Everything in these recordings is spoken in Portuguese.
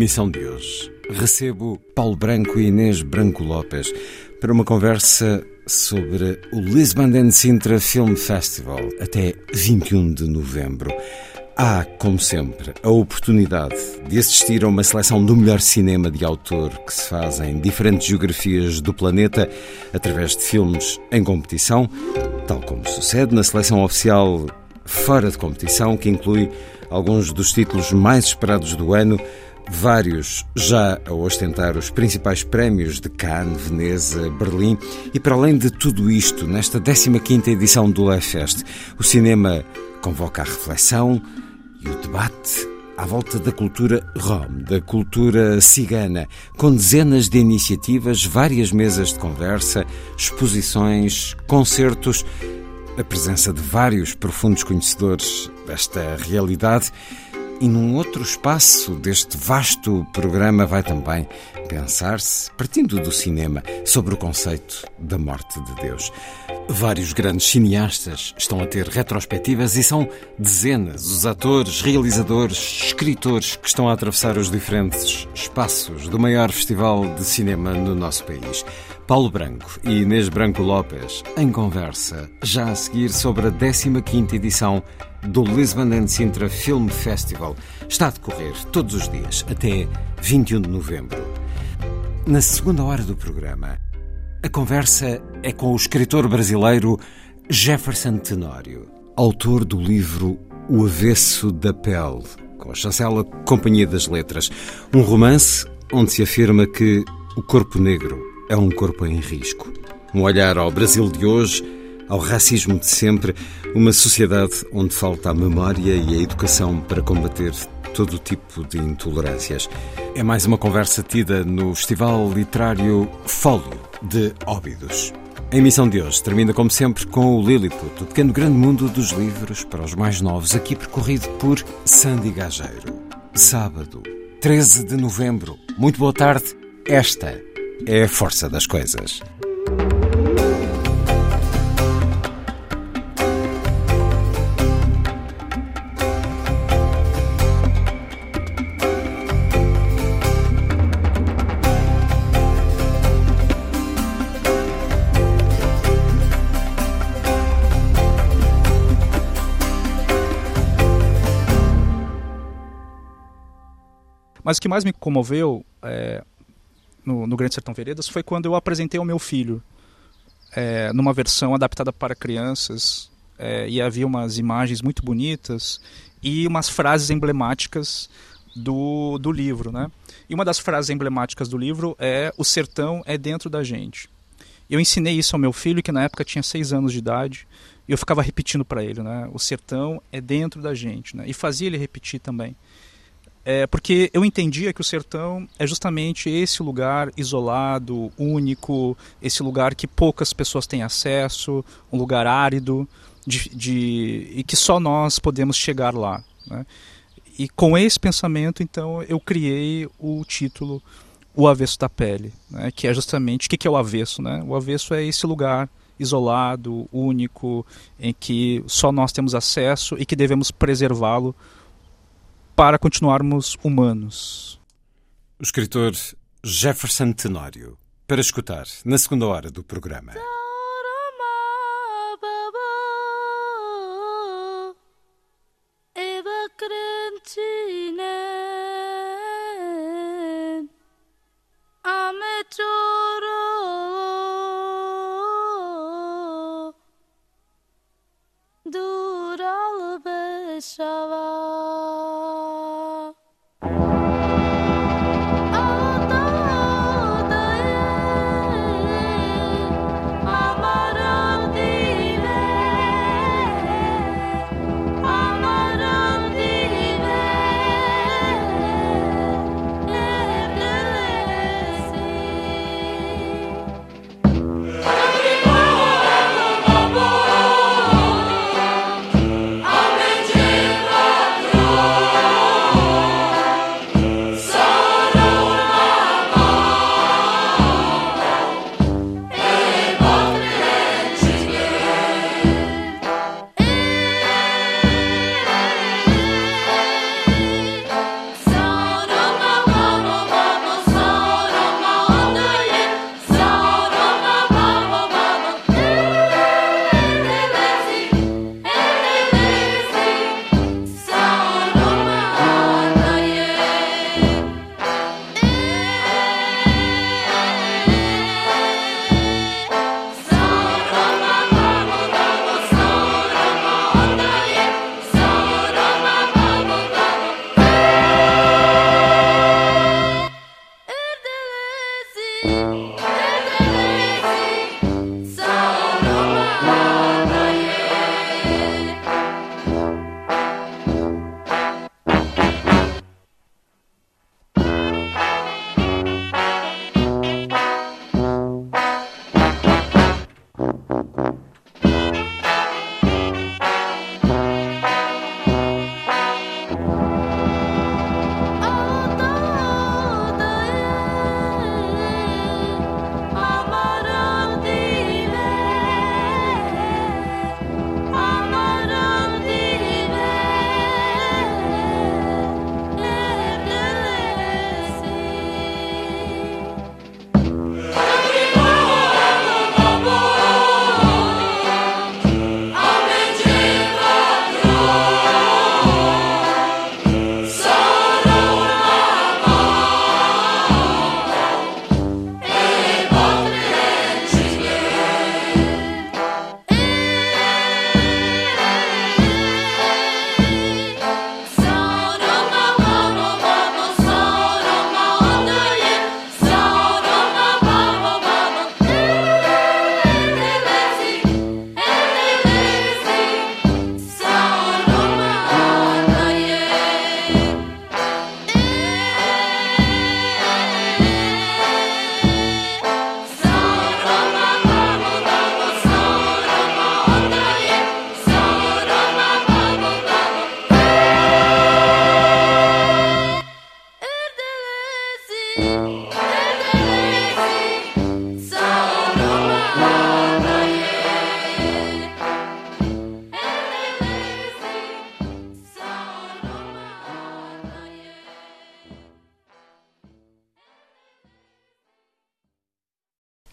emissão de hoje, recebo Paulo Branco e Inês Branco Lopes para uma conversa sobre o Lisbon and Sintra Film Festival até 21 de novembro. Há, como sempre, a oportunidade de assistir a uma seleção do melhor cinema de autor que se faz em diferentes geografias do planeta através de filmes em competição, tal como sucede na seleção oficial fora de competição, que inclui alguns dos títulos mais esperados do ano, vários já a ostentar os principais prémios de Cannes, Veneza, Berlim, e para além de tudo isto, nesta 15ª edição do Lefest, o cinema convoca a reflexão e o debate à volta da cultura rom, da cultura cigana, com dezenas de iniciativas, várias mesas de conversa, exposições, concertos, a presença de vários profundos conhecedores desta realidade. E num outro espaço deste vasto programa vai também pensar-se, partindo do cinema, sobre o conceito da morte de Deus. Vários grandes cineastas estão a ter retrospectivas e são dezenas os atores, realizadores, escritores que estão a atravessar os diferentes espaços do maior festival de cinema no nosso país. Paulo Branco e Inês Branco Lopes em conversa, já a seguir sobre a 15ª edição do Lisbon and Sintra Film Festival. Está a decorrer todos os dias até 21 de novembro. Na segunda hora do programa, a conversa é com o escritor brasileiro Jefferson Tenório, autor do livro O Avesso da Pele, com a chancela Companhia das Letras, um romance onde se afirma que o corpo negro é um corpo em risco. Um olhar ao Brasil de hoje, ao racismo de sempre, uma sociedade onde falta a memória e a educação para combater todo tipo de intolerâncias. É mais uma conversa tida no Festival Literário Fólio de Óbidos. A emissão de hoje termina, como sempre, com o Lilliput, o pequeno grande mundo dos livros para os mais novos, aqui percorrido por Sandy Gageiro. Sábado, 13 de novembro. Muito boa tarde. Esta é a força das coisas. Mas o que mais me comoveu é, no, no, Grande Sertão Veredas foi quando eu apresentei ao meu filho, é, numa versão adaptada para crianças, é, e havia umas imagens muito bonitas e umas frases emblemáticas do, do livro. Né? E uma das frases emblemáticas do livro é: O sertão é dentro da gente. Eu ensinei isso ao meu filho, que na época tinha seis anos de idade, e eu ficava repetindo para ele: né? O sertão é dentro da gente. Né? E fazia ele repetir também. É, porque eu entendia que o sertão é justamente esse lugar isolado, único, esse lugar que poucas pessoas têm acesso, um lugar árido, de, de, e que só nós podemos chegar lá. Né? E com esse pensamento, então, eu criei o título O Avesso da Pele, né? que é justamente o que é o avesso. Né? O avesso é esse lugar isolado, único, em que só nós temos acesso e que devemos preservá-lo para continuarmos humanos. O escritor Jefferson Tenório para escutar na segunda hora do programa.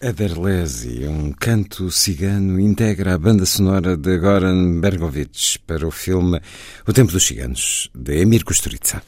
Aderlesi, um canto cigano, integra a banda sonora de Goran Bergovic para o filme O Tempo dos Ciganos, de Emir Kusturica.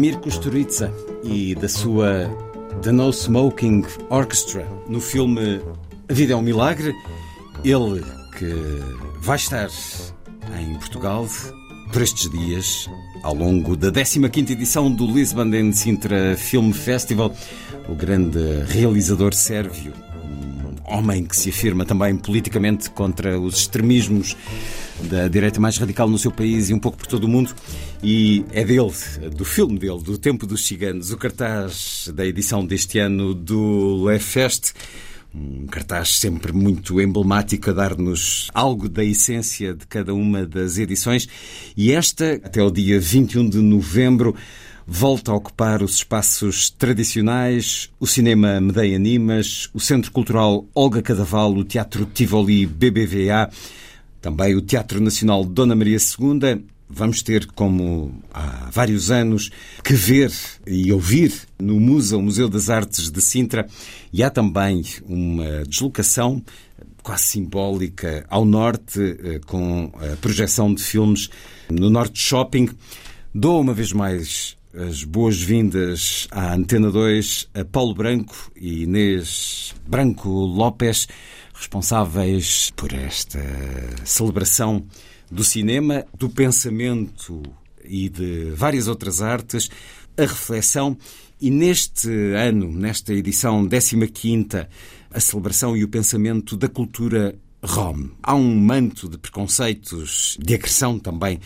Emir Kusturica e da sua The No Smoking Orchestra no filme A Vida é um Milagre. Ele que vai estar em Portugal por estes dias, ao longo da 15ª edição do Lisbon Sintra Film Festival, o grande realizador sérvio, um homem que se afirma também politicamente contra os extremismos da direita mais radical no seu país e um pouco por todo o mundo. E é dele, do filme dele, do Tempo dos Ciganos, o cartaz da edição deste ano do Le Fest. Um cartaz sempre muito emblemático a dar-nos algo da essência de cada uma das edições. E esta, até o dia 21 de novembro, volta a ocupar os espaços tradicionais, o Cinema Medeia Animas, o Centro Cultural Olga Cadaval, o Teatro Tivoli BBVA, também o Teatro Nacional Dona Maria II Vamos ter, como há vários anos, que ver e ouvir no Museu, o Museu das Artes de Sintra, e há também uma deslocação quase simbólica ao norte, eh, com a projeção de filmes no Norte Shopping. Dou uma vez mais as boas-vindas à Antena 2 a Paulo Branco e Inês Branco Lopes, responsáveis por esta celebração do cinema, do pensamento e de várias outras artes, a reflexão e neste ano, nesta edição 15 a celebração e o pensamento da cultura rom. Há um manto de preconceitos, de agressão também,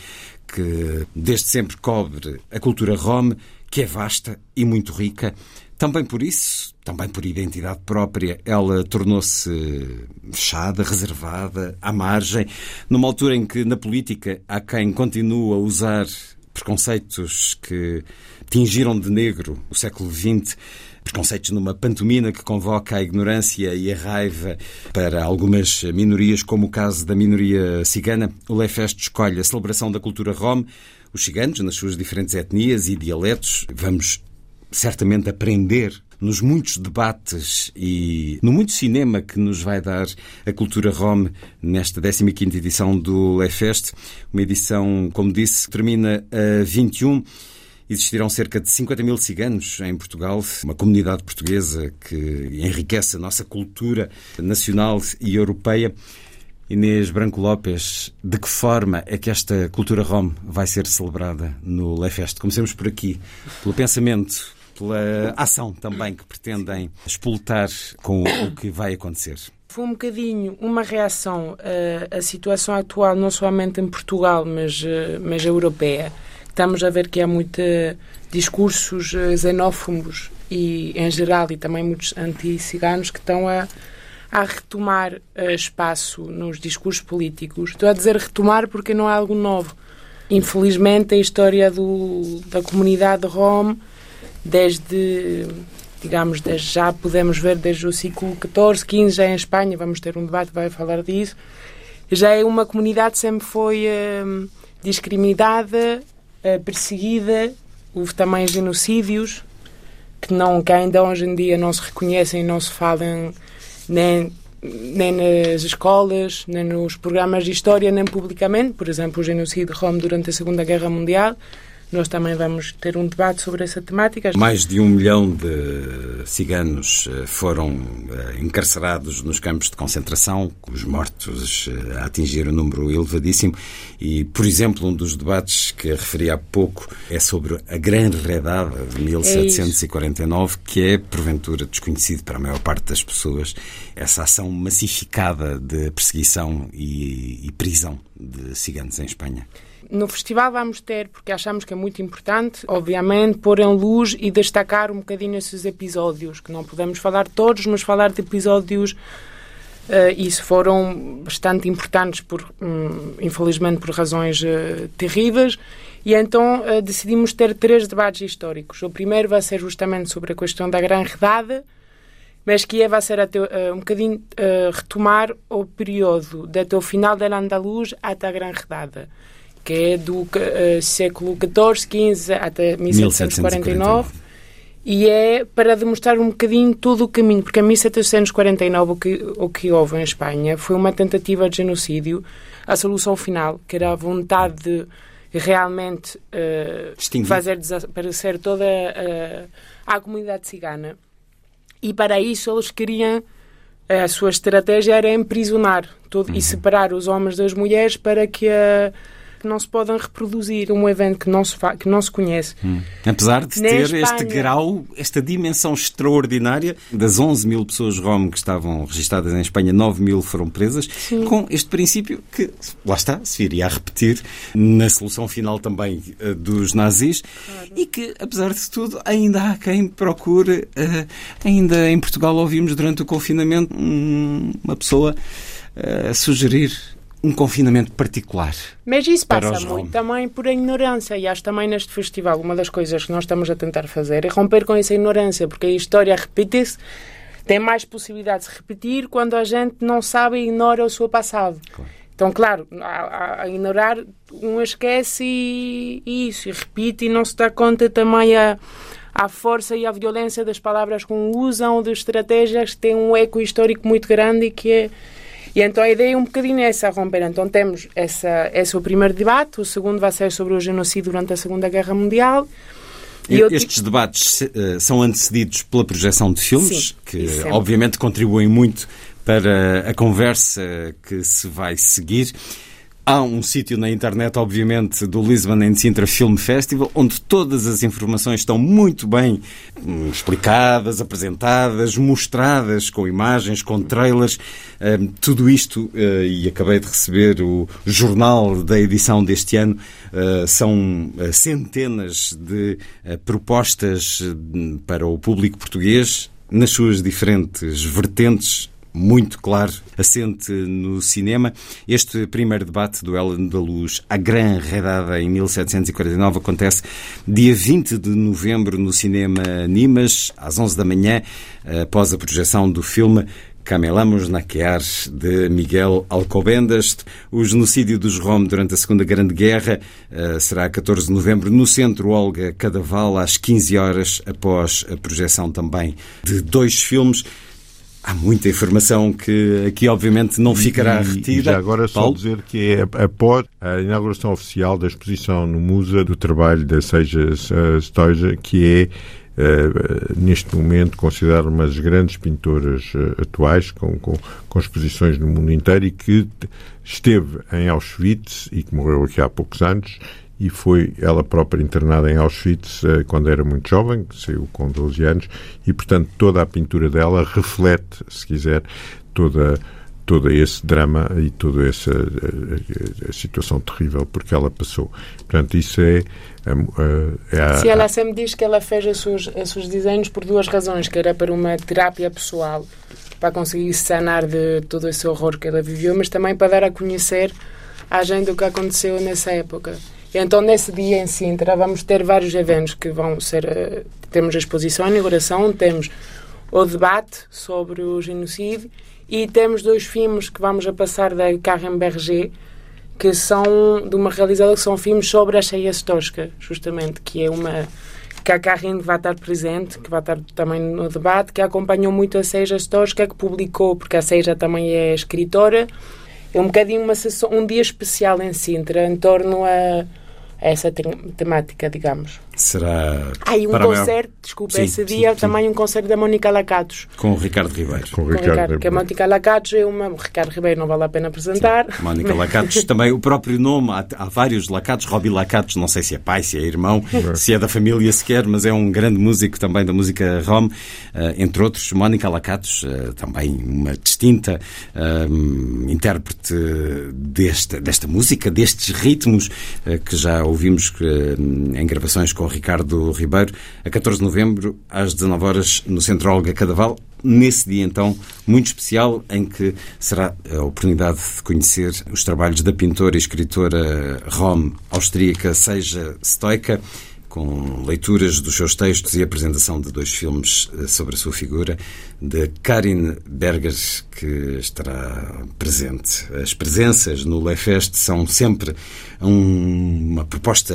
que desde sempre cobre a cultura rom, que é vasta e muito rica. Também por isso, também por identidade própria, ela tornou-se fechada, reservada, à margem, numa altura em que na política há quem continua a usar preconceitos que tingiram de negro o século XX, preconceitos numa pantomina que convoca a ignorância e a raiva para algumas minorias, como o caso da minoria cigana. O Lefest escolhe a celebração da cultura rom, os ciganos, nas suas diferentes etnias e dialetos. Vamos certamente aprender nos muitos debates e no muito cinema que nos vai dar a cultura rom nesta 15ª edição do Lefest, uma edição, como disse, termina a 21 Existirão cerca de 50 mil ciganos em Portugal, uma comunidade portuguesa que enriquece a nossa cultura nacional e europeia. Inês Branco Lopes, de que forma é que esta cultura rom vai ser celebrada no Lefest? Comecemos por aqui, pelo pensamento pela ação também que pretendem explotar com o que vai acontecer. Foi um bocadinho uma reação à, situação atual, não somente em Portugal, mas, eh, mas europeia. Estamos a ver que há muitos discursos eh, xenófobos e, em geral, e também muitos anti-ciganos que estão a, a retomar espaço nos discursos políticos. Estou a dizer retomar porque não é algo novo. Infelizmente, a história do, da comunidade rom desde, digamos, desde já podemos ver desde o século XIV, XV, já em Espanha, vamos ter um debate vai falar disso, já é uma comunidade sempre foi uh, discriminada, uh, perseguida, houve também genocídios que, não, que ainda hoje em dia não se reconhecem não se falam nem nem nas escolas, nem nos programas de história, nem publicamente. Por exemplo, o genocídio de Roma durante a Segunda Guerra Mundial nós também vamos ter um debate sobre essa temática. Mais de um milhão de ciganos eh, foram eh, encarcerados nos campos de concentração, os mortos eh, a atingir um número elevadíssimo. E, por exemplo, um dos debates que referi há pouco é sobre a Grande Redada de 1749, é que é, porventura, desconhecido para a maior parte das pessoas, essa ação massificada de perseguição e, e prisão de ciganos em Espanha. No festival vamos ter, porque achamos que é muito importante, obviamente, pôr em luz e destacar um bocadinho esses episódios, que não podemos falar todos, mas falar de episódios uh, isso foram bastante importantes, por, um, infelizmente por razões uh, terríveis, e então uh, decidimos ter três debates históricos. O primeiro vai ser justamente sobre a questão da Gran Redada, mas que é, vai ser até, um bocadinho retomar o período até o final da Andaluz até a Gran Redada que é do uh, século XIV, XV até 1749. E é para demonstrar um bocadinho todo o caminho, porque em 1749 o que, o que houve em Espanha foi uma tentativa de genocídio. A solução final, que era a vontade de realmente uh, fazer desaparecer toda uh, a comunidade cigana. E para isso eles queriam a sua estratégia era emprisionar todo, uhum. e separar os homens das mulheres para que a, que não se podem reproduzir um evento que não se, que não se conhece. Hum. Apesar de Nem ter Espanha. este grau, esta dimensão extraordinária, das 11 mil pessoas rom que estavam registadas em Espanha, 9 mil foram presas, com este princípio que, lá está, se viria a repetir na solução final também eh, dos nazis e que, apesar de tudo, ainda há quem procure, eh, ainda em Portugal ouvimos durante o confinamento hum, uma pessoa eh, sugerir um confinamento particular. Mas isso passa muito também por ignorância. E acho também neste festival, uma das coisas que nós estamos a tentar fazer é romper com essa ignorância, porque a história repite-se, tem mais possibilidade de se repetir quando a gente não sabe e ignora o seu passado. Então, claro, a, a- a ignorar, um esquece e, e isso, e repite e não se dá conta também a, a força e a violência das palavras que usam, de estratégias que têm um eco histórico muito grande e que é. E então a ideia é um bocadinho essa, a romper. Então temos essa, esse é o primeiro debate, o segundo vai ser sobre o genocídio durante a Segunda Guerra Mundial. E Estes debates eh, são antecedidos pela projeção de filmes, Sim, que sempre. obviamente contribuem muito para a conversa que se vai seguir. Há um sítio na internet, obviamente, do Lisbon and Sintra Film Festival, onde todas as informações estão muito bem explicadas, apresentadas, mostradas com imagens, com trailers. Hum, tudo isto, eh, e acabei de receber o jornal da edição deste ano, eh, são eh, centenas de propostas hum, para o público português nas suas diferentes vertentes muito claro, assente no cinema. Este primeiro debate do Ellen da Luz, a Gran Redada, em 1749, acontece dia 20 de novembro no cinema Nimas, às 11 da manhã, após a projeção do filme Camelamos Naquear, de Miguel Alcobendas. O genocídio dos Rom durante a Segunda Grande Guerra eh, será a 14 de novembro no Centro Olga Cadaval, às 15 horas, após a projeção também de dois filmes. Há muita informação que aqui, obviamente, não ficará E- retida. E já agora só Paulo? dizer que é após a inauguração oficial da exposição no Musa do trabalho da Seija eh, Stoja, que é eh, neste momento considerada uma das grandes pintoras eh, atuais, com, com, com exposições no mundo inteiro e que esteve em Auschwitz e que morreu aqui há poucos anos e foi ela própria internada em Auschwitz eh, quando era muito jovem, saiu com 12 anos, e portanto toda a pintura dela reflete, se quiser, toda todo esse drama e toda essa eh, a, situação terrível porque ela passou. Portanto, isso é, é, a, Se ela sempre diz que ela fez os seus, os seus desenhos por duas razões, que era para uma terapia pessoal, para conseguir se sanar de todo esse horror que ela viveu, mas também para dar a conhecer à gente o que aconteceu nessa época. Então, nesse dia em Sintra, vamos ter vários eventos que vão ser... eh, Temos a exposição, a inauguração, temos o debate sobre o genocídio e temos dois filmes que vamos a passar da Karen Berger, que são de uma realizadora que são filmes sobre a Cheia Stoska, justamente, que é uma que a Karin vai estar presente, que vai estar também no debate, que acompanhou muito a Seija Stoska, que publicou, porque a Seija também é escritora, é um bocadinho uma sessão, um dia especial em Sintra, em torno a essa te temática, digamos. Será. Ah, e um para a maior- concerto, desculpa, Sim, esse sim, dia sim. também um concerto da Mónica Lacatos. Com o Ricardo Ribeiro. com o Com o Ricardo. Ricardo, que a Mónica Lacatos é uma. O Ricardo Ribeiro não vale a pena apresentar. Mónica Lacatos, também o próprio nome, há, há vários Lacatos, Robbie Lacatos, não sei se é pai, se é irmão, se é da família sequer, mas é um grande músico também da música rom, eh, entre outros, Mónica Lacatos, eh, também uma distinta eh, intérprete desta, desta música, destes ritmos eh, que já ouvimos eh, em gravações com o Ricardo Ribeiro, a 14 de novembro, às 19 horas, no Centro Olga Cadaval, nesse dia então muito especial em que será a oportunidade de conhecer os trabalhos da pintora e escritora rom austríaca Seja Stoica com leituras dos seus textos e apresentação de dois filmes eh, sobre a sua figura, de Karin Berger, que estará presente. As presenças no Leifest são sempre um- uma proposta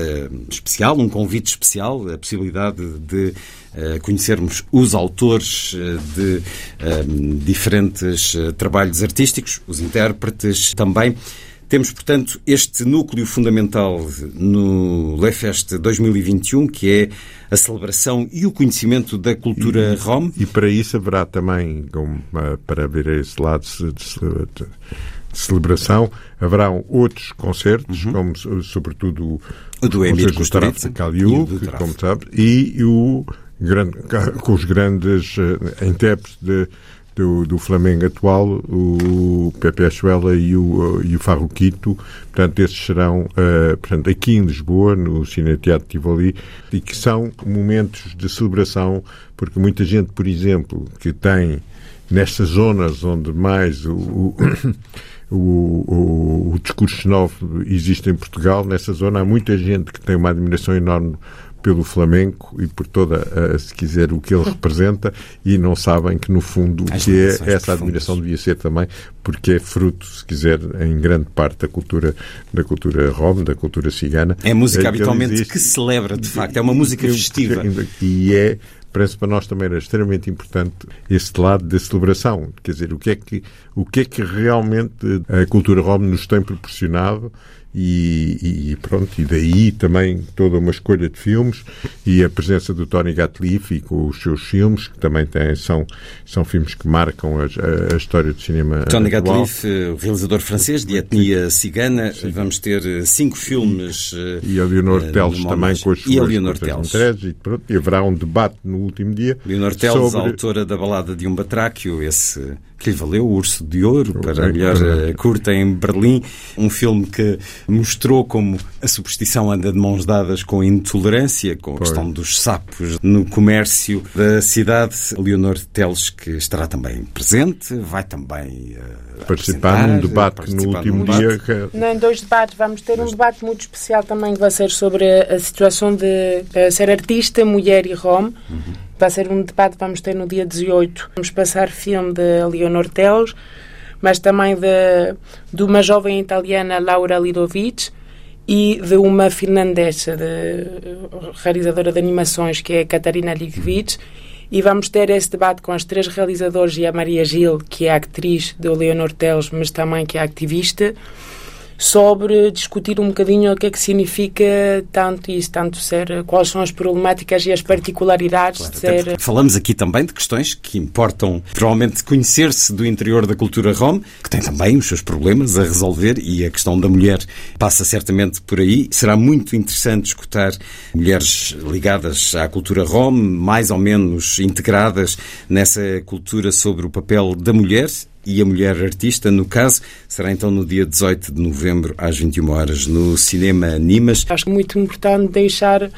especial, um convite especial, a possibilidade de eh, conhecermos os autores eh, de eh, diferentes trabalhos artísticos, os intérpretes também. Temos, portanto, este núcleo fundamental no Leifest 2021, que é a celebração e o conhecimento da cultura rom. E para isso haverá também, ah, para ver esse lado, se- celebração. Haverão outros concertos, uhum. como sobretudo o do Emir Kusturica, Caliu, como sabe, e o grande, com os grandes uh, intérpretes de, do, Flamengo atual, o Pepe Achuela e o, e o Farroquito. Portanto, esses serão uh, portanto, aqui em Lisboa, no Cine Teatro Tivoli, e que são momentos de celebração, porque muita gente, por exemplo, que tem nestas zonas onde mais o, o o, o, o discurso xenófobo existe em Portugal. Nessa zona há muita gente que tem uma admiração enorme pelo Flamengo e por toda, uh, se quiser, o que ele representa e não sabem que, no fundo, o que é essa admiração devia ser também, porque é fruto, se quiser, em grande parte da cultura da cultura rom, da cultura cigana. É música é habitualmente existe, que celebra, de facto, é uma música festiva. E é parece para nós também era extremamente importante este lado da celebração. Quer dizer, o que é que, o que, é que realmente a cultura rom nos tem proporcionado e, e, pronto, e daí também toda uma escolha de filmes e a presença do Tony Gatliff com os seus filmes, que também têm, são, são filmes que marcam a, a, a história do cinema Tony atual. Gatliff, eh, realizador francês de etnia cigana, Sim. vamos ter eh, cinco filmes e a Leonor uh, Teles também com as suas e a Leonor Teles. E, pronto, e haverá um debate no último dia Leonor Teles, sobre... autora da balada de um batráquio, esse que lhe valeu o Urso de Ouro para a melhor eh, curta em Berlim. Um filme que mostrou como a superstição anda de mãos dadas com a intolerância, com a pois. questão dos sapos no comércio da cidade. Leonor Teles, que estará também presente, vai também uh, participar num debate no último dia. Que... Não, dois debates. Vamos ter um debate muito especial também que vai ser sobre a situação de uh, ser artista, mulher e rom. Uhum vai ser um debate que vamos ter no dia 18. Vamos passar filme de Leonor Teles, mas também de, de uma jovem italiana, Laura Lidovic, e de uma finlandesa, de, realizadora de animações, que é Catarina Ligvich. E vamos ter esse debate com as três realizadoras e a Maria Gil, que é atriz de Leonor Teles, mas também que é ativista sobre discutir um bocadinho o que é que significa tanto isso, tanto ser, quais são as problemáticas e as particularidades claro, de ser. Falamos aqui também de questões que importam, provavelmente, conhecer-se do interior da cultura rom, que tem também os seus problemas a resolver e a questão da mulher passa certamente por aí. Será muito interessante escutar mulheres ligadas à cultura rom, mais ou menos integradas nessa cultura sobre o papel da mulher e a Mulher Artista, no caso, será então no dia 18 de novembro, às 21 horas, no Cinema Animas. Acho muito importante deixar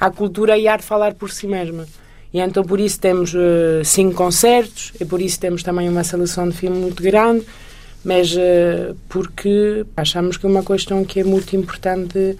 a cultura e a arte falar por si mesma. E então por isso temos uh, cinco concertos, e por isso temos também uma seleção de filme muito grande, mas uh, porque achamos que é uma questão que é muito importante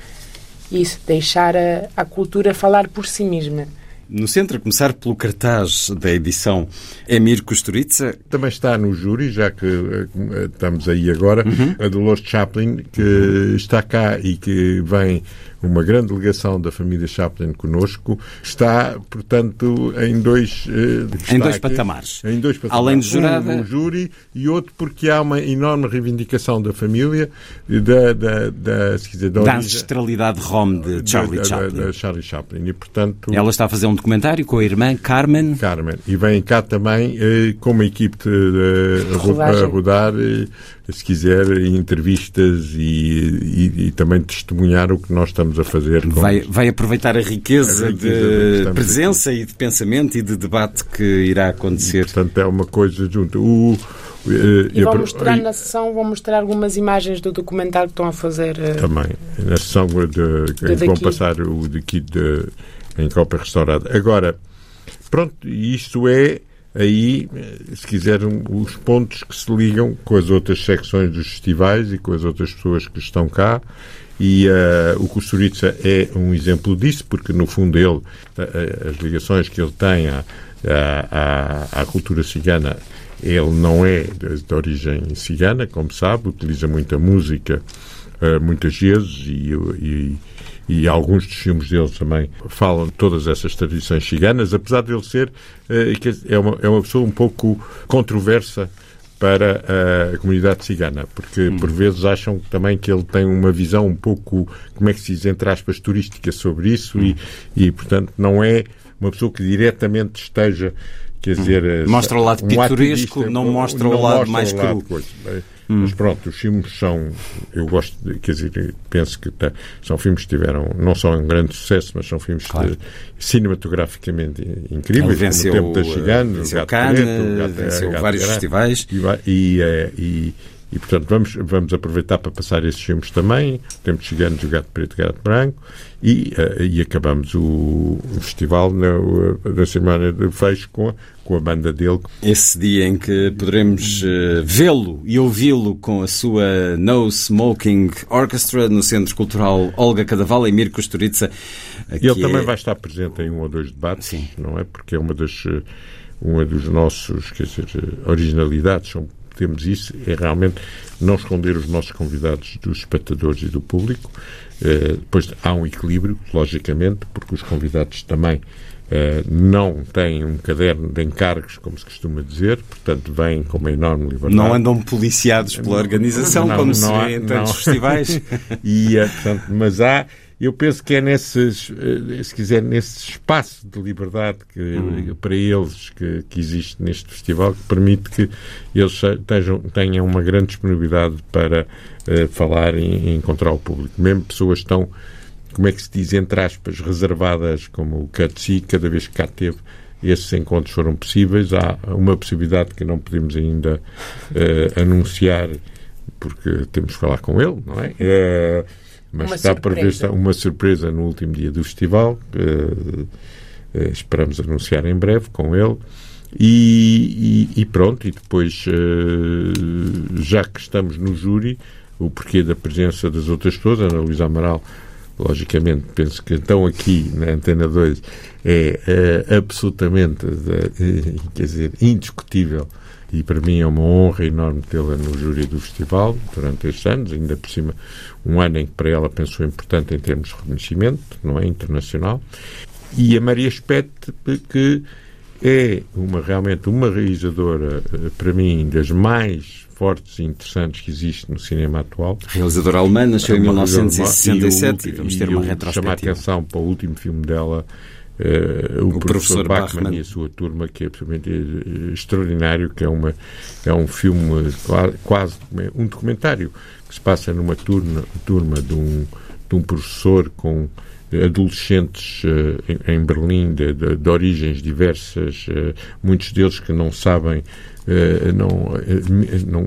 isso, deixar a, a cultura falar por si mesma no centro, a começar pelo cartaz da edição Emir Kusturica. Também está no júri, já que eh, estamos aí agora, uhum. a Dolores Chaplin, que está cá e que vem uma grande delegação da família Chaplin conosco, está, portanto, em dois, eh, em dois patamares. Em dois patamares. Além de jurada. Um no júri e outro porque há uma enorme reivindicação da família, da, da, da, se quiser, da, da ancestralidade rom de Charlie da, Chaplin. Da, Charlie Chaplin. E, portanto, Ela está a fazer um documentário com a irmã Carmen. Carmen. E vem cá também eh, com uma equipe de, de, a rodar. Eh, se quiser, entrevistas e, e, e, também testemunhar o que nós estamos a fazer. Vai, vai aproveitar a riqueza, a riqueza de presença aqui. e de pensamento e de debate que irá acontecer. E, portanto, é uma coisa junto. O, eh, e vão mostrar na sessão, vão mostrar algumas imagens do documentário que estão a fazer. Também. Na sessão de, de, de vão passar o daqui de, em Copa Restaurada. Agora, pronto, isto é aí, se quiserem, os pontos que se ligam com as outras secções dos festivais e com as outras pessoas que estão cá. E uh, o Kusturica é um exemplo disso, porque no fundo ele, uh, as ligações que ele tem à, à, à cultura cigana, ele não é de, origem cigana, como sabe, utiliza muita música, uh, muitas vezes, e, e e alguns dos filmes dele também falam de todas essas tradições ciganas, apesar de ele ser eh, é uma, é uma pessoa um pouco controversa para a comunidade cigana, porque por vezes acham também que ele tem uma visão um pouco, como é que se diz, entre aspas, turística sobre isso e, e portanto, não é uma pessoa que diretamente esteja Quer dizer, mostra o lado um pitoresco, não mostra o lado mostra mais o lado cru. coisa. Mas pronto, os filmes são, eu gosto, de, quer dizer, penso que tá- são filmes que tiveram, não só um grande sucesso, mas são filmes Claro. de- cinematograficamente Ele incríveis, venceu, como o Tempo da eh, Gigante, o venceu Gato Cannes, Preto, o Gato- venceu Gato vários Grande. festivais. E, e, eh, e- e, portanto, vamos, vamos aproveitar para passar esses filmes também. O Tempo de o Gato Preto e o Gato Branco. E, eh, e acabamos o, o festival na, na semana de fecho com, a- com a banda dele. Esse dia em que poderemos eh, vê-lo e ouvi-lo com a sua No Smoking Orchestra no Centro Cultural Olga Cadaval e Mirko Sturica. Ele que também é- vai estar presente em um ou dois debates, Sim. não é? Porque é uma das eh, uma dos nossos, quer dizer, eh, originalidades, são, temos isso, é realmente não esconder os nossos convidados dos espectadores e do público. Eh, depois há um equilíbrio, logicamente, porque os convidados também eh, não têm um caderno de encargos, como se costuma dizer, portanto vêm com uma enorme liberdade. Não andam policiados pela organização, Não, como se não há- vê em tantos festivais. e, eh, portanto, mas há, eu penso que é nesses, eh, se quiser, nesse espaço de liberdade que, Hum. para eles que, que existe neste festival, que permite que eles tenham, tenham uma grande disponibilidade para eh, falar e, encontrar o público. Mesmo pessoas tão, como é que se diz, entre aspas, reservadas, como o Catsi, cada vez que cá teve, esses encontros foram possíveis. Há uma possibilidade que não podemos ainda eh, anunciar, porque temos que falar com ele, não é? Eh, mas Uma está surpresa. uma surpresa no último dia do festival. eh, esperamos anunciar em breve com ele. E, e- e pronto, e depois, eh, já que estamos no júri, o porquê da presença das outras pessoas, Ana Luísa Amaral, logicamente, penso que estão aqui na Antena 2, é absolutamente, quer dizer, indiscutível e para mim é uma honra enorme tê-la no júri do festival durante estes anos, ainda por cima um ano em que para ela pensou importante em termos de reconhecimento, não é, internacional. E a Maria Spete, que é uma, realmente uma realizadora, eh, para mim, das mais fortes e interessantes que existe no cinema atual. Realizadora alemã, nasceu em É uma 1967 e, e, o- vamos ter uma eu Chama a retrospectiva. atenção para o último filme dela, eh, o, O professor, professor Bachmann, Bachmann. e a sua turma, que é absolutamente eh, extraordinário, que é, uma, é um filme qua- quase um documentário que se passa numa turma, turma de, um, de um professor com adolescentes eh, em, em Berlim de, de- de origens diversas, eh, muitos deles que não sabem, eh, não, eh, não,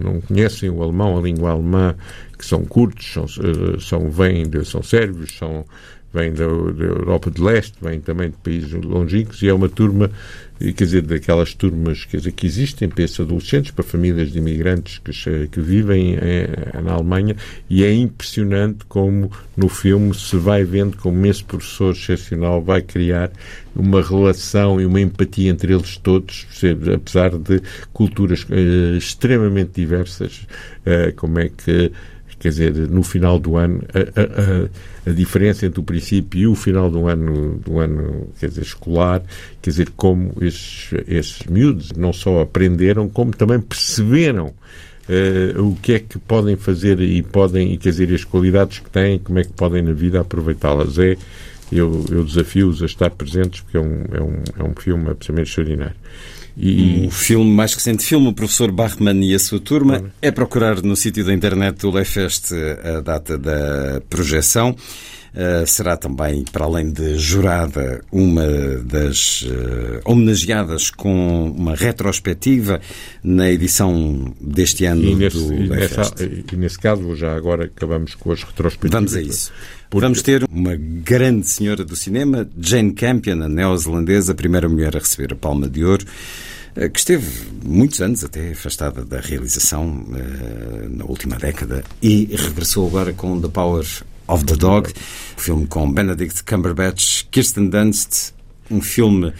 não conhecem o alemão, a língua alemã, que são curtos, são, eh, são, vêm de, são sérvios, são, vêm da, da Europa de Leste, vêm também de países longínquos, e é uma turma, quer dizer, daquelas turmas quer dizer, que existem para esses adolescentes, para famílias de imigrantes que, que vivem eh, na Alemanha, e é impressionante como no filme se vai vendo como esse professor excepcional vai criar uma relação e uma empatia entre eles todos, apesar de culturas eh, extremamente diversas, eh, como é que quer dizer, no final do ano, a, a- a- diferença entre o princípio e o final do ano, do ano quer dizer, escolar, quer dizer, como esses, esses miúdos não só aprenderam, como também perceberam eh, o que é que podem fazer e podem, quer dizer, as qualidades que têm, como é que podem na vida aproveitá-las. É, eu, eu desafio-os a estar presentes porque é um, é um, é um filme absolutamente extraordinário. E, O filme mais recente filme, o professor Bachmann e a sua turma, é procurar no sítio da internet do Leifest a data da projeção. Uh, será também, para além de jurada, uma das uh, homenageadas com uma retrospectiva na edição deste ano e, nesse, do e, nessa, e nesse caso, já agora acabamos com as retrospectivas. Vamos a isso. Porque- Vamos ter uma grande senhora do cinema, Jane Campion, a neozelandesa, a primeira mulher a receber a Palma de Ouro, eh, que esteve muitos anos até afastada da realização eh, na última década e regressou agora com The Power of the Dog, um filme com Benedict Cumberbatch, Kirsten Dunst, um filme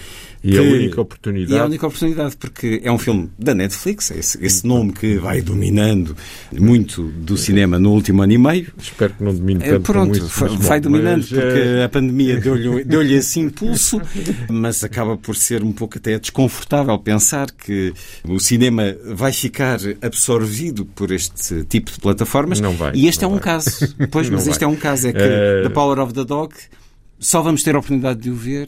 E a que- única oportunidade- E a única oportunidade, porque é um filme da Netflix, é esse, esse nome que vai dominando muito do cinema no último ano e meio. Espero que não domine É, tanto como pronto, isso, vai bom, dominando mas, porque eh, a pandemia deu-lhe deu esse impulso, mas acaba por ser um pouco até desconfortável pensar que o cinema vai ficar absorvido por este tipo de plataformas. Não vai, e este é um vai. caso. Pois, Não mas este vai. é um caso. É que Eh, The Power of the Dog só vamos ter a oportunidade de o ver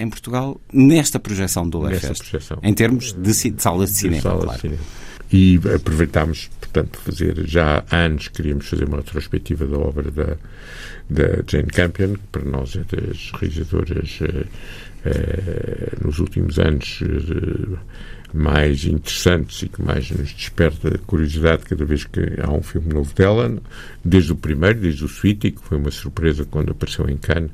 em Portugal nesta projeção do Lefest. projeção. Em termos de, de salas de cinema, sala de claro. cinema. E aproveitámos, portanto, fazer já há anos queríamos fazer uma retrospectiva da obra da, da Jane Campion, que para nós é das realizadoras eh, eh, nos últimos anos eh, mais interessantes e que mais nos desperta curiosidade cada vez que há um filme novo dela, desde o primeiro, desde o Sweetie, que foi uma surpresa quando apareceu em Cannes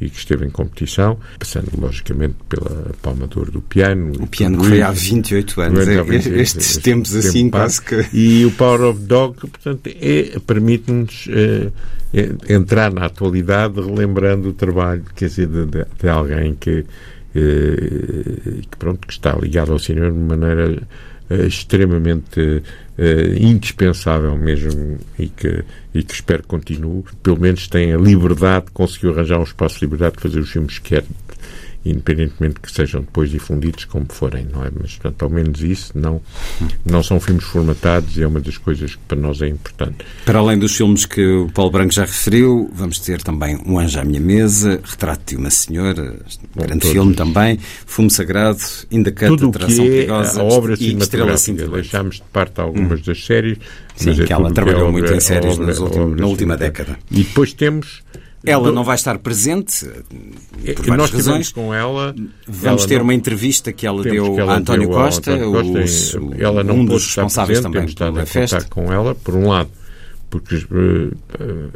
e que esteve em competição, passando logicamente pela Palma de Ouro do piano. O piano que foi há 28 anos. É- 28 Estes este tempos tempo assim, passa. quase que. E o Power of Dog, portanto, é, permite-nos eh, eh, entrar na atualidade relembrando o trabalho, quer dizer, de, de- de alguém que, eh, que, pronto, que está ligado ao cinema de maneira extremamente eh, indispensável mesmo e que, e que espero que continue. Pelo menos tem a liberdade, conseguiu arranjar um espaço de liberdade de fazer os filmes que quer, independentemente que sejam depois difundidos como forem, não é? Mas, portanto, ao menos isso, não, não são filmes formatados e é uma das coisas que para nós é importante. Para além dos filmes que o Paulo Branco já referiu, vamos ter também Um Anjo à Minha Mesa, Retrato de uma Senhora, Bom, grande filme também, Fumo Sagrado, Ainda Cut, Tudo o Atração que é Perigosa a obra cinematográfica. Deixámos de parte algumas das séries. Sim, mas é que ela trabalhou é muito obra- em séries obra- nas últimas- obra na última década. E depois temos... Ela não vai estar presente, por várias nós razões. com ela. Vamos ela ter não- uma entrevista que ela temos deu que ela a António deu Costa, António Costa, o- ela não um dos responsáveis presente, também pela festa. com ela, por um lado, porque eh,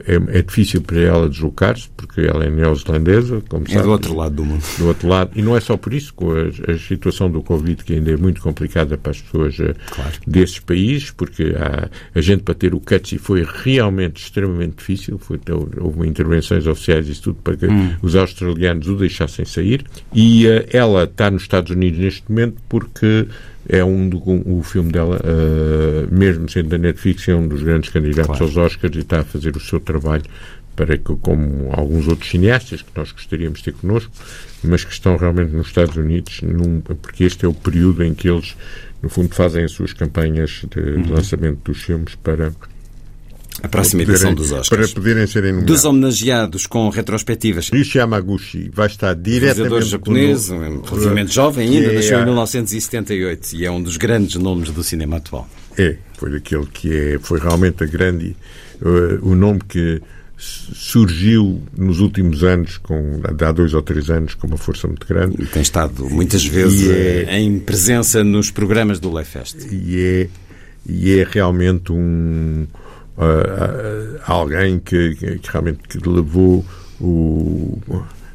é, é difícil para ela deslocar-se, porque ela é neozelandesa, como É sabe, do outro lado do mundo. do outro lado, e não é só por isso, com a, a situação do Covid, que ainda é muito complicada para as pessoas eh, Claro. desses países, porque há, a gente para ter o CUTSI foi realmente extremamente difícil, foi, houve intervenções oficiais e tudo para que Hum. os australianos o deixassem sair, e eh, ela está nos Estados Unidos neste momento porque é um do, o filme dela, eh, mesmo sendo da Netflix, é um dos grandes candidatos Claro. aos Oscars e está a fazer o seu trabalho para que, como alguns outros cineastas que nós gostaríamos de ter connosco, mas que estão realmente nos Estados Unidos, num- porque este é o período em que eles, no fundo, fazem as suas campanhas de Uhum. lançamento dos filmes para, A próxima para edição poderem- dos Oscars. para poderem serem Dos nomeados. homenageados com retrospectivas. Rishi Yamaguchi vai estar diretamente japonês, conosco, um relativamente jovem ainda, é nasceu em a- 1978 e é um dos grandes nomes do cinema atual. É, foi aquele que é, foi realmente a grande, eh, o nome que surgiu nos últimos anos, com, há dois ou três anos, com uma força muito grande. E tem estado muitas vezes é- eh, em presença nos programas do Lefest. e é, e é realmente um ah, ah, alguém que, que- realmente que levou o,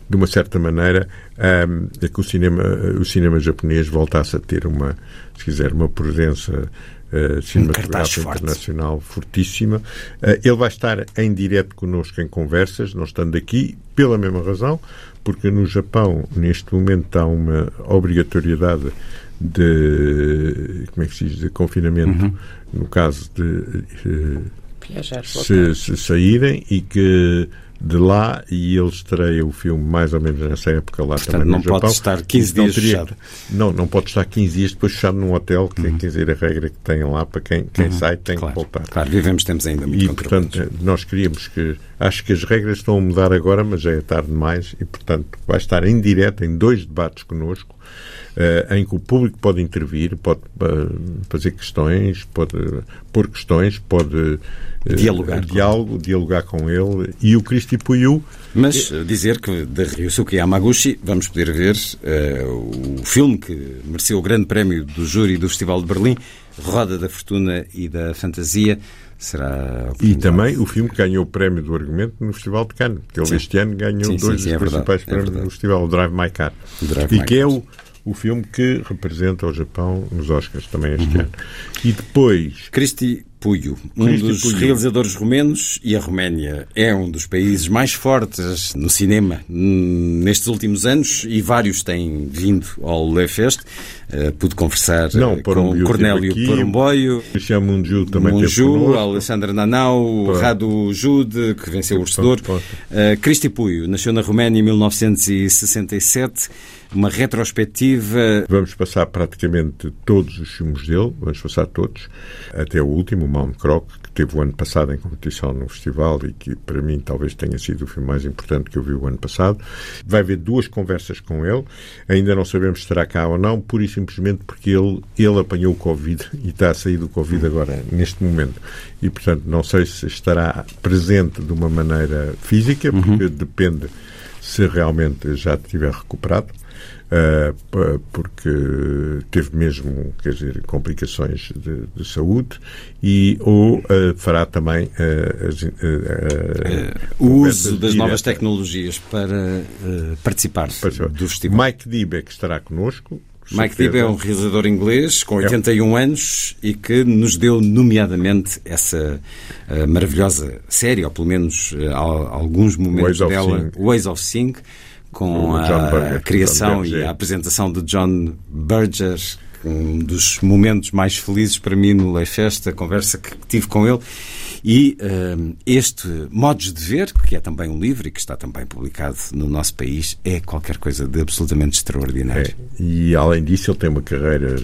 de uma certa maneira ah, a que o cinema, o cinema japonês voltasse a ter uma, se quiser, uma presença ah, cinematográfica forte. internacional fortíssima. Ah, ele vai estar em direto connosco em conversas, não estando aqui, pela mesma razão, porque no Japão, neste momento, há uma obrigatoriedade de como é que se diz, de confinamento no caso de eh, Viajar, se, se saírem e que de lá e ele estreia o filme mais ou menos nessa época lá Portanto, também no não Japão. pode estar 15 Não dias teria- fechado. Não, não pode estar 15 dias depois fechado num hotel, que é, quer dizer, a regra que tem lá para quem, quem sai tem Claro, que voltar. claro, vivemos tempos ainda muito E, portanto, nós queríamos que. Acho que as regras estão a mudar agora, mas já é tarde demais e, portanto, vai estar em direto em dois debates connosco, em que o público pode intervir, pode eh, fazer questões, pode eh, pôr questões, pode. eh, Dialogar com diálogo, dialogar com ele. E o Cristi Puiu. Mas eh, dizer que de Ryusuke Yamaguchi vamos poder ver eh, o filme que mereceu o grande prémio do júri do Festival de Berlim, Roda da Fortuna e da Fantasia, será E também o filme que ganhou o prémio do argumento no Festival de Cannes, que ele Sim. este ano ganhou Sim, dois sim, é dos verdade, principais é prémios verdade. no Festival, o Drive My Car. Drive e My que é Car. o, o filme que representa o Japão nos Oscars também este Uhum. ano. E depois, Cristi Puiu, um Cristi dos Puiu. realizadores romenos, e a Roménia é um dos países mais fortes no cinema nestes últimos anos, e vários têm vindo ao Lefest. Uh, pude conversar Não, eh, com Cornélio esteve aqui. Cristian Munju também connosco. Alexandre Nanau, Pá. Radu Jude, que venceu o vencedor. pá, Uh, Cristi Puio nasceu na Roménia em 1967. Uma retrospectiva Vamos passar praticamente todos os filmes dele, vamos passar todos, até o último, Mount Croc, que teve o ano passado em competição no festival e que para mim talvez tenha sido o filme mais importante que eu vi o ano passado. Vai haver duas conversas com ele. Ainda não sabemos se estará cá ou não, pura e simplesmente porque ele, ele apanhou o Covid e está a sair do Covid agora, neste momento. E, portanto, não sei se estará presente de uma maneira física, porque uhum. depende se realmente já estiver recuperado. Uh, porque teve mesmo, quer dizer, complicações de, de saúde e ou uh, fará também uh, as, o uso das novas tecnologias para participar do festival. Mike Dibek estará connosco. Mike Dibek é um realizador inglês com 81 é. anos e que nos deu, nomeadamente, essa maravilhosa série, ou pelo menos alguns momentos Ways dela, Ways of Sing, com a Burger, criação e a apresentação de John Berger, um dos momentos mais felizes para mim no Lei Festa, a conversa que tive com ele. E uh, este Modos de Ver, que é também um livro e que está também publicado no nosso país, é qualquer coisa de absolutamente extraordinário. É. E além disso, ele tem uma carreira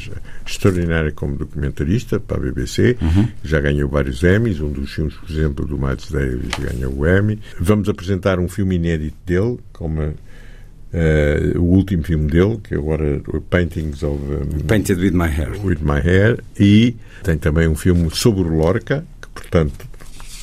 extraordinária como documentarista para a BBC. Uhum. Já ganhou vários Emmys. Um dos filmes, por exemplo, do Miles Davis ganhou o Emmy. Vamos apresentar um filme inédito dele, como Uh, o último filme dele, que é agora Paintings of um, Painted with My Hair. With My Hair, e tem também um filme sobre o Lorca, que portanto,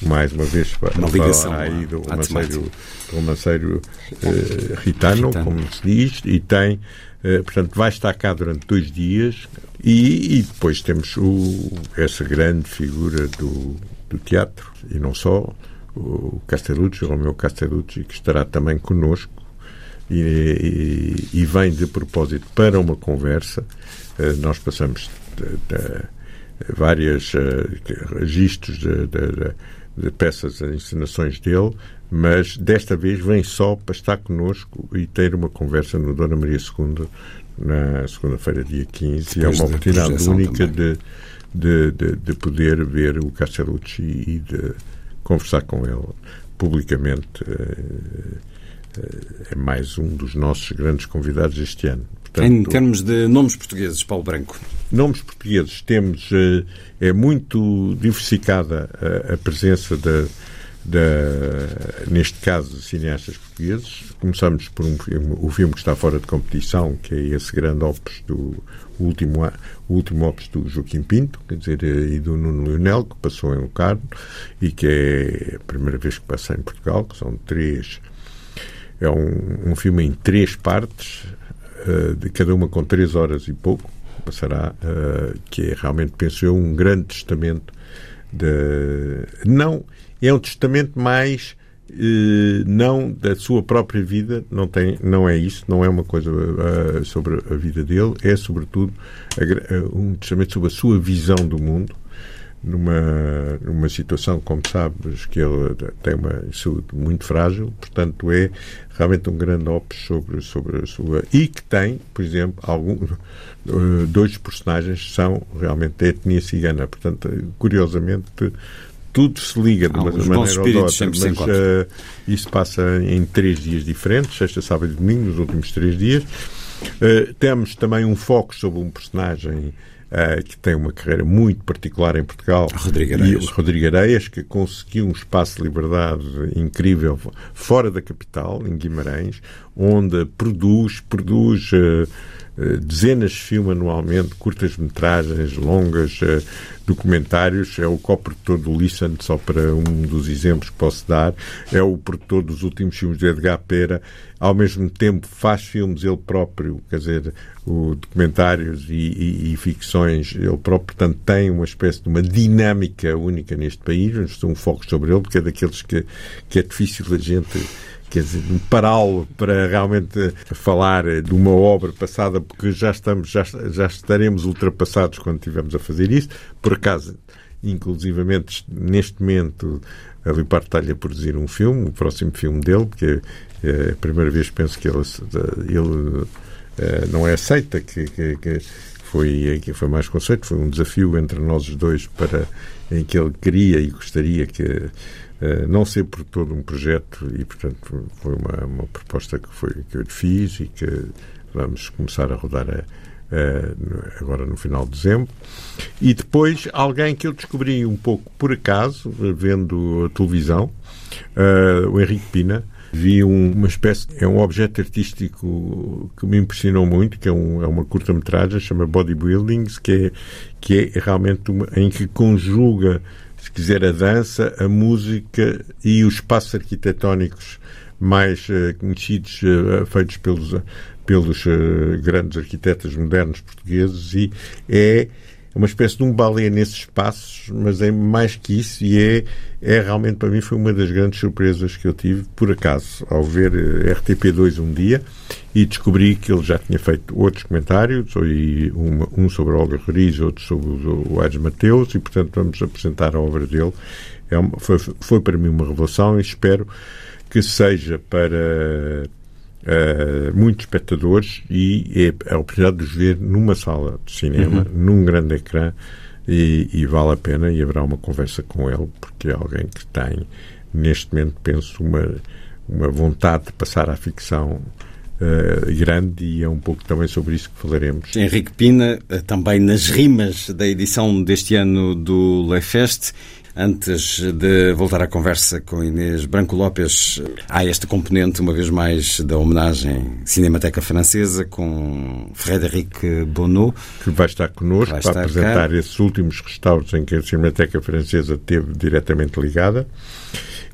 mais uma vez, uma ligação aí do romanceiro, do romanceiro uh, ritano, como se diz, e tem, uh, portanto, vai estar cá durante dois dias, e, e depois temos o, essa grande figura do, do teatro, e não só, o Castellucci, o Romeu Castellucci, que estará também connosco e, e, e vem de propósito para uma conversa. Uh, nós passamos de, vários uh, registros de, de, de peças, encenações dele, mas desta vez vem só para estar connosco e ter uma conversa no Dona Maria II na segunda-feira, dia 15. Depois e é uma oportunidade única de, de, de, de, poder ver o Castellucci e de conversar com ele publicamente. É mais um dos nossos grandes convidados este ano. Portanto, em termos de nomes portugueses, Paulo Branco? Nomes portugueses, temos. Eh, é muito diversificada a, a presença da, da, neste caso, de cineastas portugueses. Começamos por um filme, o filme que está fora de competição, que é esse grande opus do o último, o último opus do Joaquim Pinto, quer dizer, eh, e do Nuno Leonel, que passou em Locarno, e que é a primeira vez que passa em Portugal, que são três é um, um filme em três partes, uh, de cada uma com três horas e pouco, passará, uh, que é realmente, penso eu, um grande testamento de. Não, é um testamento mais. Uh, não da sua própria vida, não, tem, não é isso, não é uma coisa uh, sobre a vida dele, é sobretudo uh, um testamento sobre a sua visão do mundo, numa, numa situação, como sabes, que ele tem uma saúde muito frágil, portanto é realmente um grande opus sobre, sobre a sua... E que tem, por exemplo, algum, eh, dois personagens são realmente da etnia cigana, portanto, curiosamente tudo se liga de uma maneira ou de outra, mas uh, isso passa em três dias diferentes, sexta, sábado e domingo, nos últimos três dias. Uh, temos também um foco sobre um personagem uh, que tem uma carreira muito particular em Portugal. Rodrigo Areias. E Rodrigo Areias, que conseguiu um espaço de liberdade incrível fora da capital, em Guimarães, onde produz, produz uh, dezenas de filmes anualmente, curtas-metragens, longas, uh, documentários. É o co-produtor do Listen, só para um dos exemplos que posso dar. É o produtor dos últimos filmes de Edgar Pera. Ao mesmo tempo faz filmes ele próprio, quer dizer, o, documentários e, e, e, ficções ele próprio. Portanto, tem uma espécie de uma dinâmica única neste país. Um foco sobre ele, porque é daqueles que, que é difícil a gente quer dizer, pará-lo para realmente falar de uma obra passada, porque já estamos, já, já estaremos ultrapassados quando estivermos a fazer isso. Por acaso, inclusivamente, neste momento, a Leopard está-lhe a produzir um filme, o próximo filme dele, porque é a primeira vez penso que ele, ele eh, não é aceita, que, que, que foi, foi mais conceito, foi um desafio entre nós dois para em que ele queria e gostaria que não ser por todo um projeto e, portanto, foi uma, uma proposta que, foi, que eu fiz e que vamos começar a rodar a, agora no final de dezembro. E depois alguém que eu descobri um pouco por acaso, vendo a televisão, o Henrique Pina, vi um, uma espécie, é um objeto artístico que me impressionou muito, que é, um, é uma curta-metragem, chama Bodybuildings, que é, que é realmente uma, em que conjuga, se quiser, a dança, a música e os espaços arquitetónicos mais uh, conhecidos, uh, feitos pelos, pelos uh, grandes arquitetos modernos portugueses, e é uma espécie de um balé nesses espaços, mas é mais que isso e é, é realmente para mim foi uma das grandes surpresas que eu tive, por acaso, ao ver eh, RTP2 um dia e descobri que ele já tinha feito outros comentários, um, sobre Olga Roriz, outro sobre o Aires Mateus, e portanto vamos apresentar a obra dele. É uma, foi, foi para mim uma revelação e espero que seja para uh, muitos espectadores e é a oportunidade de os ver numa sala de cinema, uhum. num grande ecrã, e, e, vale a pena e haverá uma conversa com ele, porque é alguém que tem, neste momento, penso, uma, uma vontade de passar à ficção Uh, grande e é um pouco também sobre isso que falaremos. Henrique Pina, eh, também nas rimas da edição deste ano do Lefest, Antes de voltar à conversa com Inês Branco Lopes, há este componente, uma vez mais, da homenagem Cinemateca Francesa com Frédéric Bonneau. Que vai estar connosco vai para estar apresentar cá. esses últimos restauros em que a Cinemateca Francesa esteve diretamente ligada.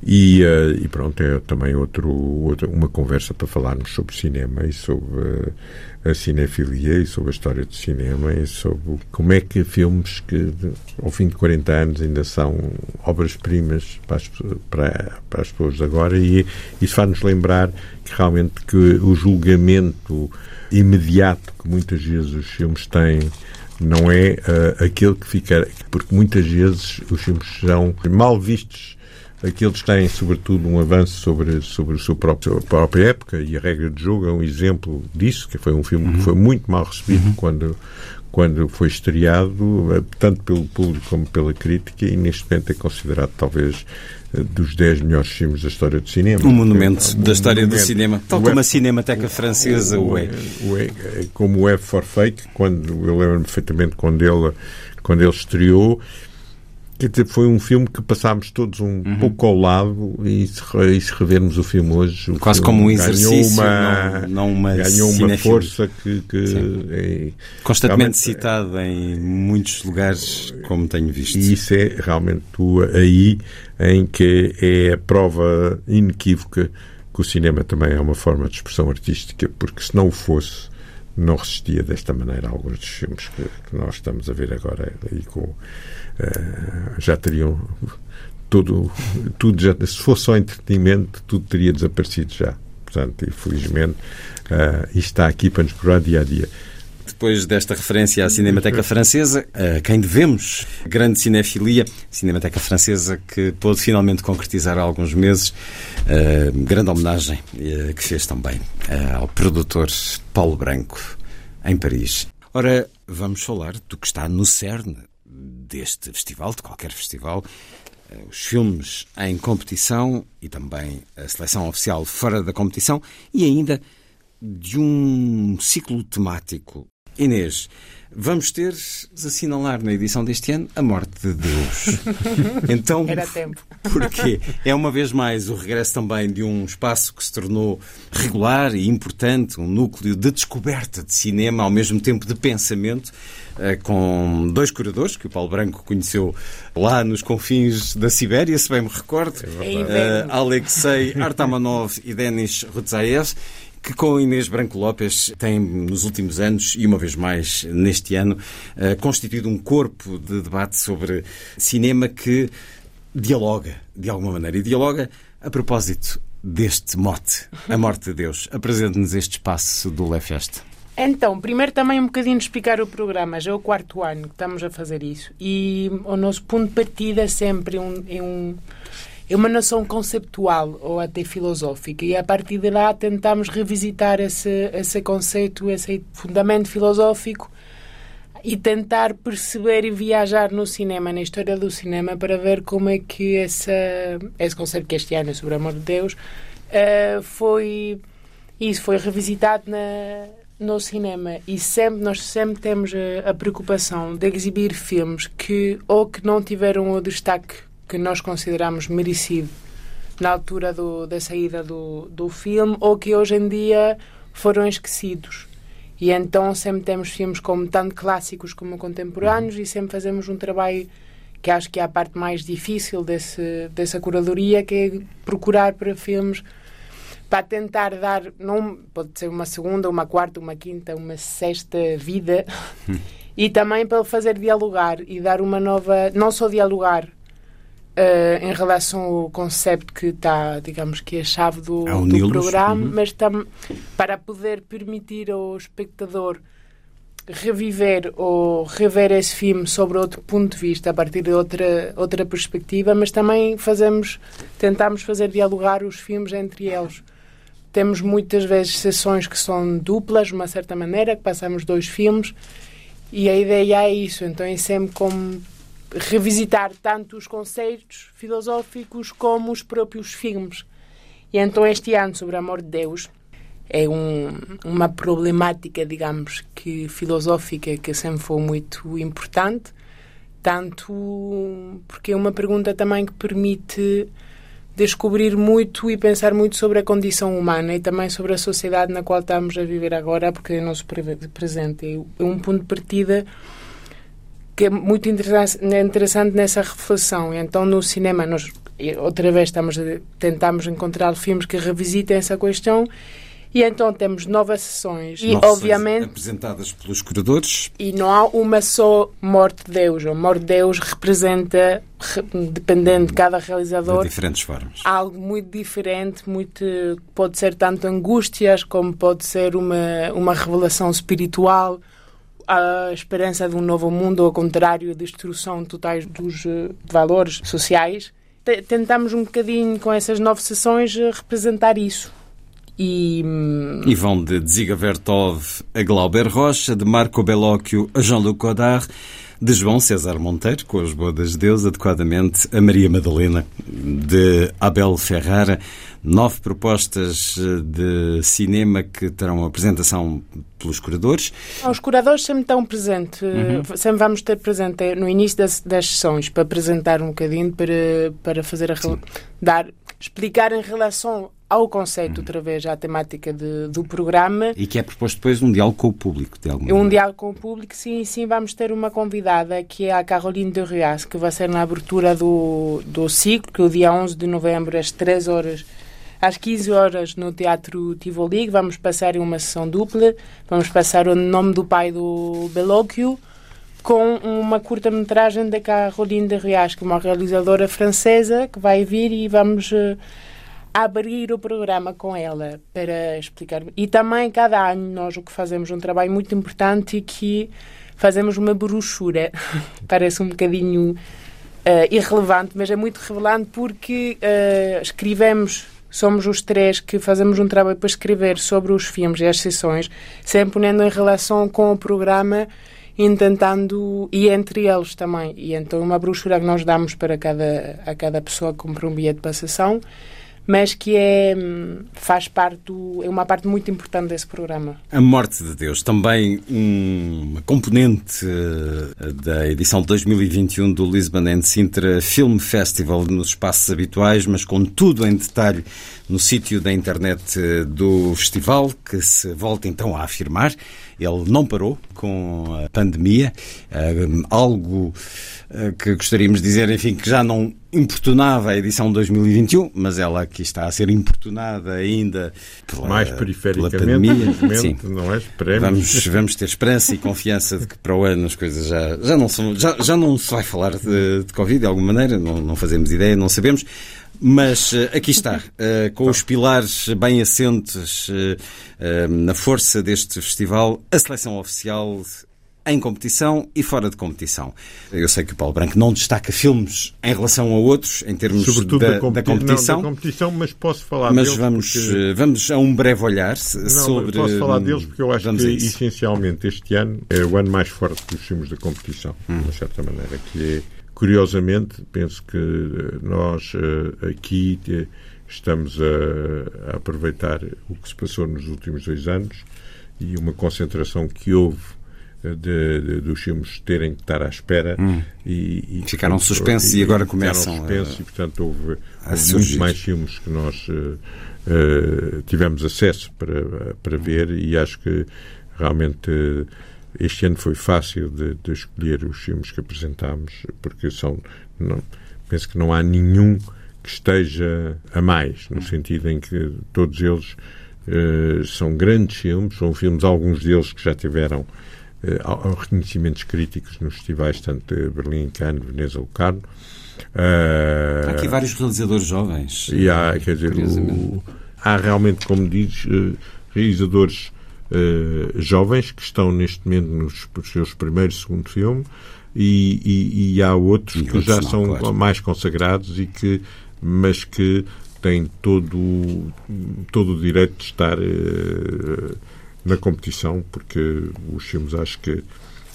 E, uh, e, pronto, é também outro, outro, uma conversa para falarmos sobre cinema e sobre uh, a cinefilia e sobre a história do cinema e sobre como é que filmes que ao fim de 40 anos ainda são obras-primas para, para, para, as pessoas de agora. E isso faz-nos lembrar que realmente que o julgamento imediato que muitas vezes os filmes têm não é uh, aquele que fica porque muitas vezes os filmes são mal vistos Aqueles têm, sobretudo, um avanço sobre, sobre a sua própria, própria época e a regra de jogo é um exemplo disso, que foi um filme uhum. que foi muito mal recebido uhum. quando, quando foi estreado, eh, tanto pelo público como pela crítica, e neste momento é considerado talvez eh, dos 10 melhores filmes da história do cinema. Um monumento é, um da história monumento. do cinema, tal como a Cinemateca Francesa o, é. O é. Como o F for Fake, quando eu lembro-me perfeitamente quando ele, quando ele estreou, Quer dizer, foi um filme que passámos todos um uhum. pouco ao lado e se, e se revermos o filme hoje. O Quase filme como um exercício, uma, não, não uma Ganhou uma força que. que é, Constantemente citado em muitos lugares, como tenho visto. E isso é realmente aí em que é a prova inequívoca que o cinema também é uma forma de expressão artística, porque se não o fosse não resistia desta maneira a alguns dos filmes que, que nós estamos a ver agora e com eh, já teriam tudo, tudo já, se fosse só entretenimento, tudo teria desaparecido já. Portanto, infelizmente, uh, isto está aqui para nos curar dia a dia. Depois desta referência à Cinemateca Francesa, a quem devemos grande cinefilia, Cinemateca Francesa que pôde finalmente concretizar há alguns meses, uh, grande homenagem uh, que fez também uh, ao produtor Paulo Branco, em Paris. Ora, vamos falar do que está no cerne deste festival, de qualquer festival, eh, os filmes em competição e também a seleção oficial fora da competição e ainda de um ciclo temático. Inês, vamos ter de assinalar na edição deste ano a morte de Deus. Então, Era tempo. Porque é uma vez mais o regresso também de um espaço que se tornou regular e importante, um núcleo de descoberta de cinema, ao mesmo tempo de pensamento, eh, com dois curadores que o Paulo Branco conheceu lá nos confins da Sibéria, se bem me recordo, é uh, Alexei Artamanov e Denis Rutzaev que com Inês Branco Lopes tem, nos últimos anos, e uma vez mais neste ano, uh, constituído um corpo de debate sobre cinema que dialoga, de alguma maneira, e dialoga a propósito deste mote, a morte de Deus. Apresente-nos este espaço do Lefest. Então, primeiro também um bocadinho explicar o programa. Já é o quarto ano que estamos a fazer isso. E o nosso ponto de partida é sempre um, é um é uma noção conceptual ou até filosófica. E a partir de lá tentamos revisitar esse, esse conceito, esse fundamento filosófico e tentar perceber e viajar no cinema, na história do cinema, para ver como é que esse, esse conceito que este ano é sobre o amor de Deus uh, foi isso foi revisitado na, no cinema. E sempre nós sempre temos a, a, preocupação de exibir filmes que ou que não tiveram o destaque que nós consideramos merecido na altura do, da saída do, do filme ou que hoje em dia foram esquecidos. E então sempre temos filmes como tanto clássicos como contemporâneos e sempre fazemos um trabalho que acho que é a parte mais difícil desse, dessa curadoria, que é procurar para filmes para tentar dar, não pode ser uma segunda, uma quarta, uma quinta, uma sexta vida, e também para fazer dialogar e dar uma nova, não só dialogar uh, em relação ao conceito que está, digamos que é a chave do, é do programa, uhum. mas tam, para poder permitir ao espectador reviver ou rever esse filme sobre outro ponto de vista, a partir de outra, outra perspectiva, mas também fazemos, tentamos fazer dialogar os filmes entre eles. Temos muitas vezes sessões que são duplas, de uma certa maneira, que passamos dois filmes, e a ideia é isso. Então é sempre como revisitar tanto os conceitos filosóficos como os próprios filmes. E então este ano, sobre o amor de Deus, é um, uma problemática, digamos, que filosófica que sempre foi muito importante, tanto porque é uma pergunta também que permite descobrir muito e pensar muito sobre a condição humana e também sobre a sociedade na qual estamos a viver agora, porque é o nosso presente. É um ponto de partida que é muito interessante nessa reflexão. Então, no cinema, nós outra vez estamos a, tentamos encontrar filmes que revisitem essa questão. E então temos novas sessões. E obviamente apresentadas pelos curadores. e não há uma só morte de Deus. A morte de Deus representa, dependendo de cada realizador, de diferentes formas, algo muito diferente, muito pode ser tanto angústias como pode ser uma uma revelação espiritual a esperança de um novo mundo, ao contrário, destruição totais dos uh, valores sociais. Tentamos um bocadinho, com essas nove sessões, uh, representar isso. E, e vão de Dziga Vertov a Glauber Rocha, de Marco Bellocchio a Jean-Luc Godard, de João César Monteiro, com as bodas de Deus, adequadamente a Maria Madalena, de Abel Ferrara. Nove propostas eh, de cinema que terão apresentação pelos curadores. Os curadores sempre estão presentes, uhum. sempre vamos ter presente no início das, das sessões para apresentar um bocadinho, para, para fazer a, dar, explicar em relação ao conceito, outra vez, à temática de, do programa. E que é proposto depois um diálogo com o público, de alguma Um maneira. diálogo com o público, sim, sim. Vamos ter uma convidada, que é a Caroline de Rias, que vai ser na abertura do, do ciclo, que é o dia 11 de novembro, às 3 horas às 15 horas no Teatro Tivoli, vamos passar uma sessão dupla, vamos passar o nome do pai do Bellocchio com uma curta-metragem da Caroline de Rias, que é uma realizadora francesa que vai vir e vamos uh, abrir o programa com ela para explicar. E também, cada ano, nós o que fazemos um trabalho muito importante que fazemos uma brochura. Parece um bocadinho uh, irrelevante, mas é muito relevante porque uh, escrevemos somos os três que fazemos um trabalho para escrever sobre os filmes e as sessões, sempre ponendo em relação com o programa, tentando, e entre eles também. E então uma brochura que nós damos para cada, a cada pessoa que compra um bilhete para a sessão, mas que é, faz parte do, é uma parte muito importante desse programa. A Morte de Deus, também uma componente eh, da edição de 2021 do Lisbon and Sintra Film Festival nos espaços habituais, mas com tudo em detalhe no sítio da internet eh, do festival, que se volta então a afirmar. Ele não parou com a pandemia, eh, algo que gostaríamos de dizer, enfim, que já não importunava a edição 2021, mas ela aqui está a ser importunada ainda pela, mais perifericamente, pela pandemia. Sim. não é? Esperemos. Vamos, vamos ter esperança e confiança de que para o ano as coisas já, já, não, são, já, já não se vai falar de, de Covid de alguma maneira, não, não fazemos ideia, não sabemos. Mas uh, aqui está, uh, com os pilares bem assentes uh, na força deste festival, a seleção oficial em competição e fora de competição. Eu sei que o Paulo Branco não destaca filmes em relação a outros, em termos Sobretudo da, da, competi da competição. Não, da competição, mas posso falar mas deles. Mas vamos, porque... Eh, vamos a um breve olhar não, sobre. Posso falar deles porque eu acho vamos que, essencialmente, este ano é o ano mais forte dos filmes da competição, hum. de uma certa maneira, que é, curiosamente, penso que eh, nós eh, aqui estamos a, a aproveitar o que se passou nos últimos dois anos e uma concentração que houve de, de, dos filmes terem que estar à espera Hum. e, e, Ficaram suspensos e agora começam suspensos a- e portanto houve, houve mais filmes que nós eh, eh, tivemos acesso para, para ver e acho que realmente eh, este ano foi fácil de, de escolher os filmes que apresentámos porque são não, penso que não há nenhum que esteja a mais no sentido em que todos eles eh, são grandes filmes são filmes alguns deles que já tiveram eh, ao- ao reconhecimentos críticos nos festivais tanto de Berlim, Cannes, Veneza ou Locarno Eh, Há aqui vários realizadores jovens. e há, quer dizer, o- há realmente, como dizes, eh, realizadores eh, jovens que estão neste momento nos, nos seus primeiros, segundo filme e, e- e há outros E que outros já não, são claro. mais consagrados e que, mas que têm todo, todo o direito de estar eh, na competição, porque os filmes acho que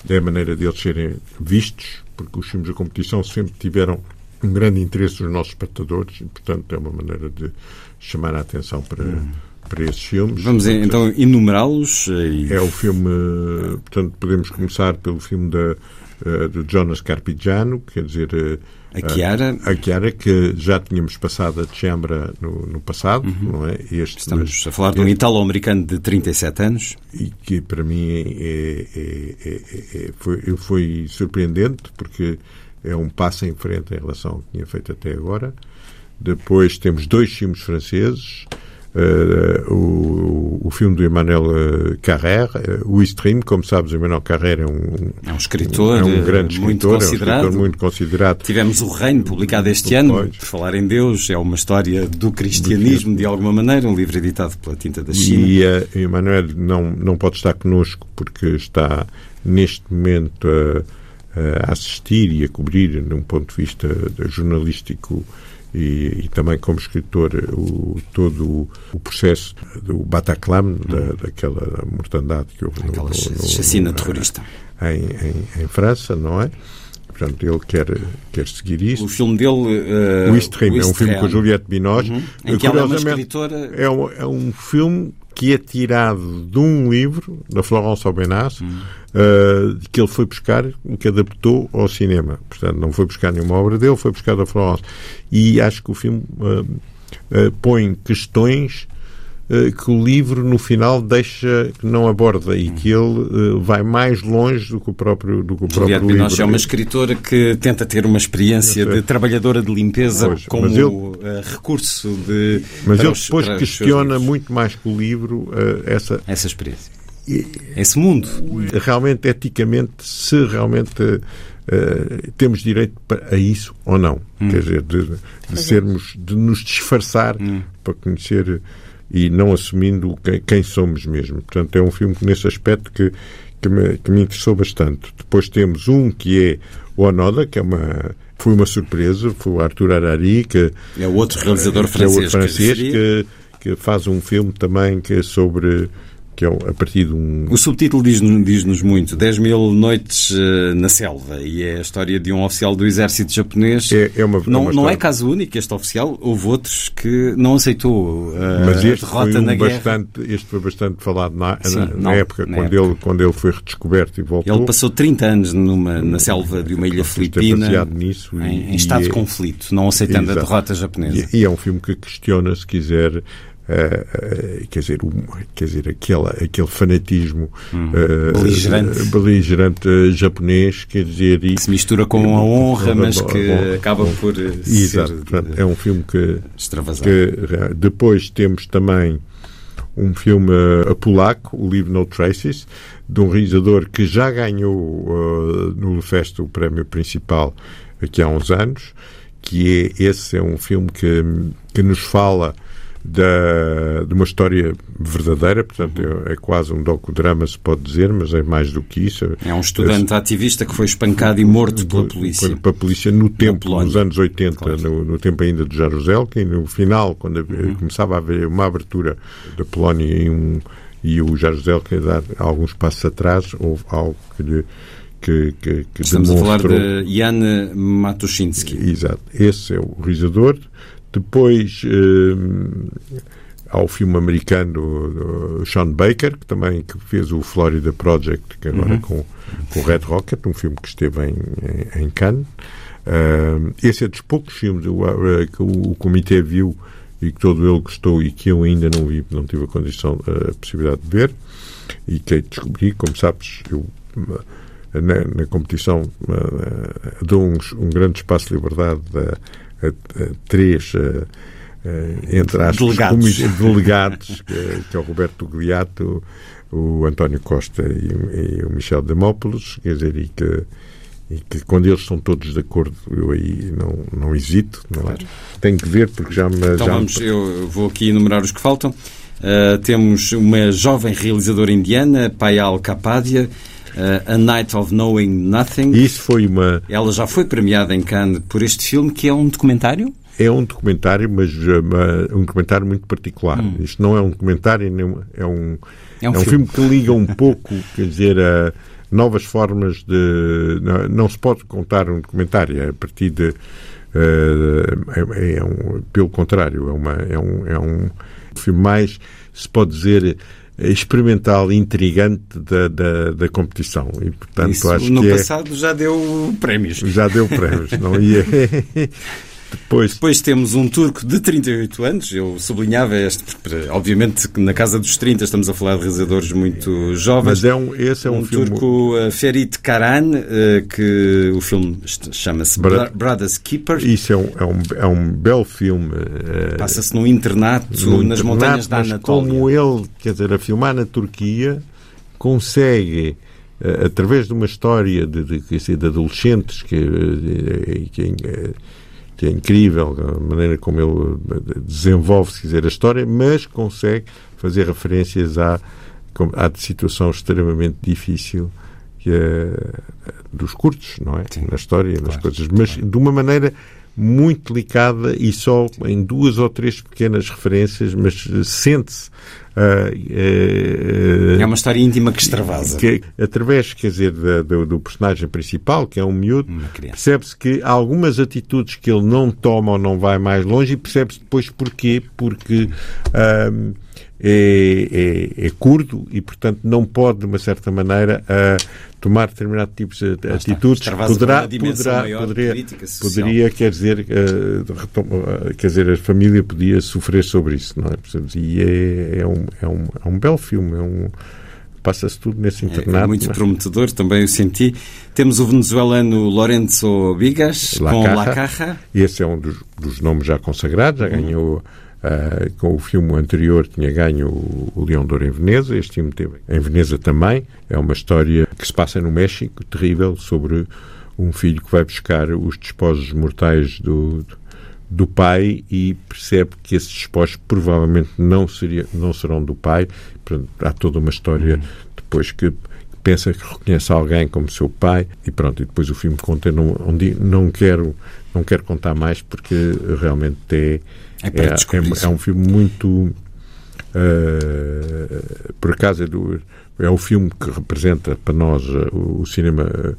é a maneira deles serem vistos, porque os filmes da competição sempre tiveram um grande interesse dos nossos espectadores e, portanto, é uma maneira de chamar a atenção para, para esses filmes. Vamos Portanto, então enumerá-los eh, e É o filme, eh, portanto, podemos começar pelo filme da, eh, do Jonas Carpigiano, quer dizer, a Chiara. a Chiara, que já tínhamos passado a Chambra no, no passado, não é? Este, Uhum. Estamos mas- a falar de um italo-americano de 37 anos. e que para mim é, é- é- é- é- foi, foi surpreendente porque é um passo em frente em relação ao que tinha feito até agora. Depois temos dois filmes franceses. Eh, o, o filme do Emmanuel eh, Carrère, eh, o Stream, como sabes, o Emmanuel Carrère é um, É um escritor, é um grande eh, muito escritor, é um considerado. escritor muito considerado. Tivemos o Reino, publicado este ano, Pois. por falar em Deus, é uma história do cristianismo, de alguma maneira, um livro editado pela Tinta da China. E uh, Emanuel não, não pode estar connosco porque está neste momento a, a assistir e a cobrir, num ponto de vista jornalístico e, e também como escritor, o, todo o, processo do Bataclan, da, daquela mortandade que houve no. Aquela no- chacina terrorista. Em, em, em França, não é? Portanto, ele quer, quer seguir isso. O filme dele. eh, O Stream é um filme com a Juliette Binoche. Uhum. Em que ela é uma escritora. é um, é um filme que é tirado de um livro da Florence Aubenas Hum. uh, que ele foi buscar que adaptou ao cinema. Portanto, não foi buscar nenhuma obra dele, foi buscar da Florence. E acho que o filme uh, uh, põe questões que o livro no final deixa que não aborda e que ele uh, vai mais longe do que o próprio do que o próprio Binoche livro. é uma escritora que tenta ter uma experiência sei. de trabalhadora de limpeza Pois, como mas ele- eh, recurso de. Mas ele depois os questiona muito mais que o livro uh, essa essa experiência. Esse mundo. realmente eticamente se realmente eh, temos direito a isso ou não quer dizer de, de sermos de nos disfarçar para conhecer e não assumindo quem, quem somos mesmo portanto é um filme que nesse aspecto que que me, que me interessou bastante depois temos um que é o Onoda que é uma foi uma surpresa foi o Arthur Arari que É o outro realizador que é francês. outro francês que, que faz um filme também que é sobre que é a partir de um O subtítulo diz-nos diz muito 10 mil noites eh, na selva e é a história de um oficial do exército japonês. É- é uma- não, uma não é caso único este oficial, houve outros que não aceitou eh, Mas a este derrota foi, um na guerra. bastante, este foi bastante falado na, Sim, na, na não, época, na quando, época. Ele, quando ele foi redescoberto e voltou. Ele passou 30 anos numa, na selva de uma ilha é filipina nisso e- em, em e estado de é- conflito, não aceitando a Exato. derrota japonesa. E, e é um filme que questiona, se quiser, quer dizer, um, quer dizer aquele, aquele fanatismo eh, Hum. Beligerante. eh, beligerante eh, japonês, quer dizer, e, Que se mistura com a honra, mas que Bom, acaba bom. por eh, Exato, ser portanto, eh, é um filme que, extravasado. que eh, depois temos também um filme eh, polaco, o Leave No Traces, de um realizador que já ganhou eh, no Fest o prémio principal aqui há uns anos, que é esse é um filme que, que nos fala da, de uma história verdadeira, portanto é, é quase um docudrama, se pode dizer, mas é mais do que isso. É um estudante ativista que foi espancado e morto pela polícia. Pela polícia no tempo, nos anos 80, Claro. no, no tempo ainda de Jaruzelski, e no final, quando Uhum. começava a haver uma abertura da Polónia e, um, e o Jaruzelski a dar alguns passos atrás, houve algo que lhe que, que, que Estamos a falar demonstrou... de Jan Matuszynski. Exato. Esse é o realizador. Depois, hum, ao filme americano Sean Baker, que também que fez o Florida Project, que agora uhum. com, com Red Rocket, um filme que esteve em, em, em Cannes. Uh, esse é dos poucos filmes uh, que o, o comitê viu e que todo ele gostou e que eu ainda não vi, não tive a condição, a possibilidade de ver e que descobri, como sabes, eu na, na competição uh, dou uns, um grande espaço de liberdade a três entre aspas, delegados, delegados que, que, é o Roberto Gliato, o António Costa e, e o Michel Demópolis, quer dizer, e que e que quando eles estão todos de acordo, eu aí não, não hesito. Não claro. Tenho que ver porque já me. Então já vamos, me... eu vou aqui enumerar os que faltam. Uh, temos uma jovem realizadora indiana, Payal Kapadia, A Night of Knowing Nothing. Isso foi uma. Ela já foi premiada em Cannes por este filme, que é um documentário? É um documentário, mas uh, um documentário muito particular. Hum. Isto não é um documentário, é um, é um, é um, filme. filme. que liga um pouco, quer dizer, a novas formas de. Não, se pode contar um documentário é a partir de. Uh, é, é um, pelo contrário, é, uma, é, um, é um filme mais, se pode dizer, experimental e intrigante da, da, da, competição. E, portanto, Isso, acho no que é passado é, já deu prémios. Já deu prémios. não ia. Depois... Depois temos um turco de 38 anos, eu sublinhava este, obviamente que na casa dos 30 estamos a falar de realizadores muito jovens. Mas é um, esse é um, um filme... turco uh, Ferit Karan, uh, que o filme chama-se Bra Brothers Keeper. Isso é um, é um, é um belo filme. Uh, Passa-se num internato num nas internato, montanhas da Anatólia. como ele, quer dizer, a filmar na Turquia, consegue através de uma história de, de, de, de adolescentes que, que, que que é incrível a maneira como ele eh, desenvolve, se quiser, a história, mas consegue fazer referências à, à situação extremamente difícil que é, dos curtos, não é? Sim, Na história, claro, nas coisas, mas claro. de uma maneira muito delicada e só em duas ou três pequenas referências, mas sente-se. Uh, uh, é uma história íntima que extravasa. Que, através, quer dizer, da, do, do, personagem principal, que é um miúdo, percebe-se que há algumas atitudes que ele não toma ou não vai mais longe e percebe-se depois porquê, porque. Uh, é, é, é, curdo e, portanto, não pode, de uma certa maneira, tomar determinado tipo de atitudes. Poderá, poderá, poderia, poderia, quer dizer, uh, quer dizer, a família podia sofrer sobre isso, não é? E é, é, um, é, um, é um belo filme, é um passa-se tudo nesse internato. É, muito mas... prometedor, também o senti. Temos o venezuelano Lorenzo Bigas La com Caja. La Caja. Esse é um dos, dos nomes já consagrados, já uhum. ganhou Uh, com o filme anterior tinha ganho o, o Leão de Ouro em Veneza, este filme teve em Veneza também. É uma história que se passa no México, terrível, sobre um filho que vai buscar os despojos mortais do, do pai e percebe que esses despojos provavelmente não, seria, não serão do pai. Portanto, há toda uma história uhum. depois que pensa que reconhece alguém como seu pai e pronto, e depois o filme conta, onde não quero, não quero contar mais porque realmente é é, é, é, é, um filme muito. Uh, por acaso é, do, é o filme que representa para nós uh, o, o, cinema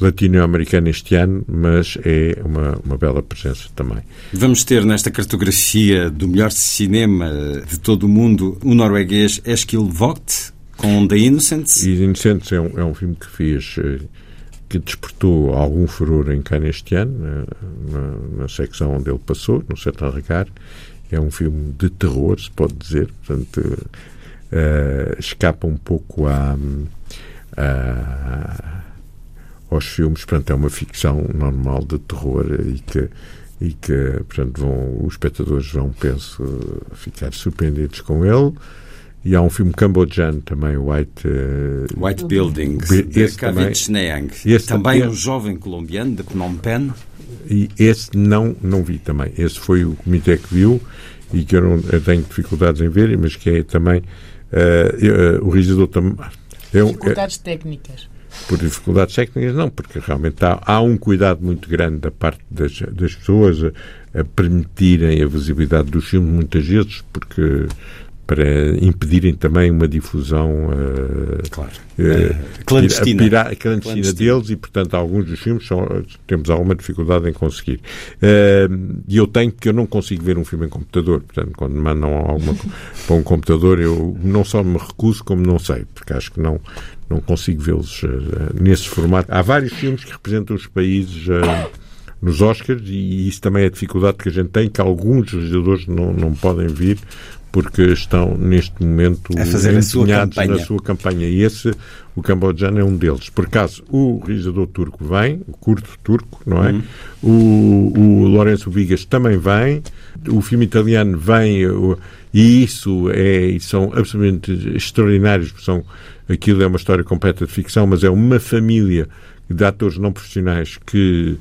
latino-americano este ano, mas é uma, uma bela presença também. Vamos ter nesta cartografia do melhor cinema de todo o mundo o norueguês Eskil Vogt com The Innocents. E The Innocents é um, é um filme que fez uh, que despertou algum furor em Cannes este ano, na, na, secção onde ele passou, no Certain Regard. É um filme de terror, se pode dizer, portanto, uh, escapa um pouco a, a, aos filmes, portanto, é uma ficção normal de terror e que e que, portanto, vão, os espectadores vão, penso, ficar surpreendidos com ele. E há um filme cambodjano também, White... Uh, White Buildings, de Kavit Neang. Também um jovem colombiano, de Phnom Penh. E esse não, não vi também. Esse foi o comitê que viu e que eu, não, eu tenho dificuldades em ver, mas que é também... Uh, uh, o realizador também... É, dificuldades técnicas. Por dificuldades técnicas, não, porque realmente há, há um cuidado muito grande da parte das, das pessoas a, a permitirem a visibilidade dos filmes, muitas vezes, porque para impedirem também uma difusão uh, claro. uh, clandestina. Pira, clandestina, clandestina, deles e, portanto, alguns dos filmes são, temos alguma dificuldade em conseguir. Uh, e eu tenho que eu não consigo ver um filme em computador, portanto, quando me mandam alguma para um computador, eu não só me recuso, como não sei, porque acho que não, não consigo vê-los nesse formato. Há vários filmes que representam os países nos Oscars e isso também é a dificuldade que a gente tem, que alguns legisladores não, não podem vir porque estão neste momento empenhados na sua campanha. E esse, o cambodjano, é um deles. Por acaso, o realizador turco vem, o curto turco, não é? Uhum. O, o Lourenço Vigas também vem, o filme italiano vem, e isso é, são absolutamente extraordinários, são, aquilo é uma história completa de ficção, mas é uma família de atores não profissionais que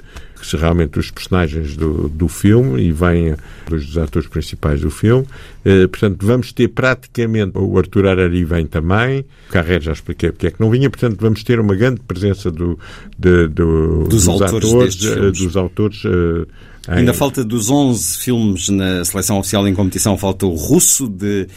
que realmente os personagens do, do filme e vêm dos atores principais do filme. Uh, portanto, vamos ter praticamente o Arthur Arari vem também, o Carré já expliquei porque é que não vinha, portanto, vamos ter uma grande presença do, de, do, dos, dos, autores, atores, uh, dos autores uh, Ainda falta dos 11 filmes na seleção oficial em competição, falta o russo de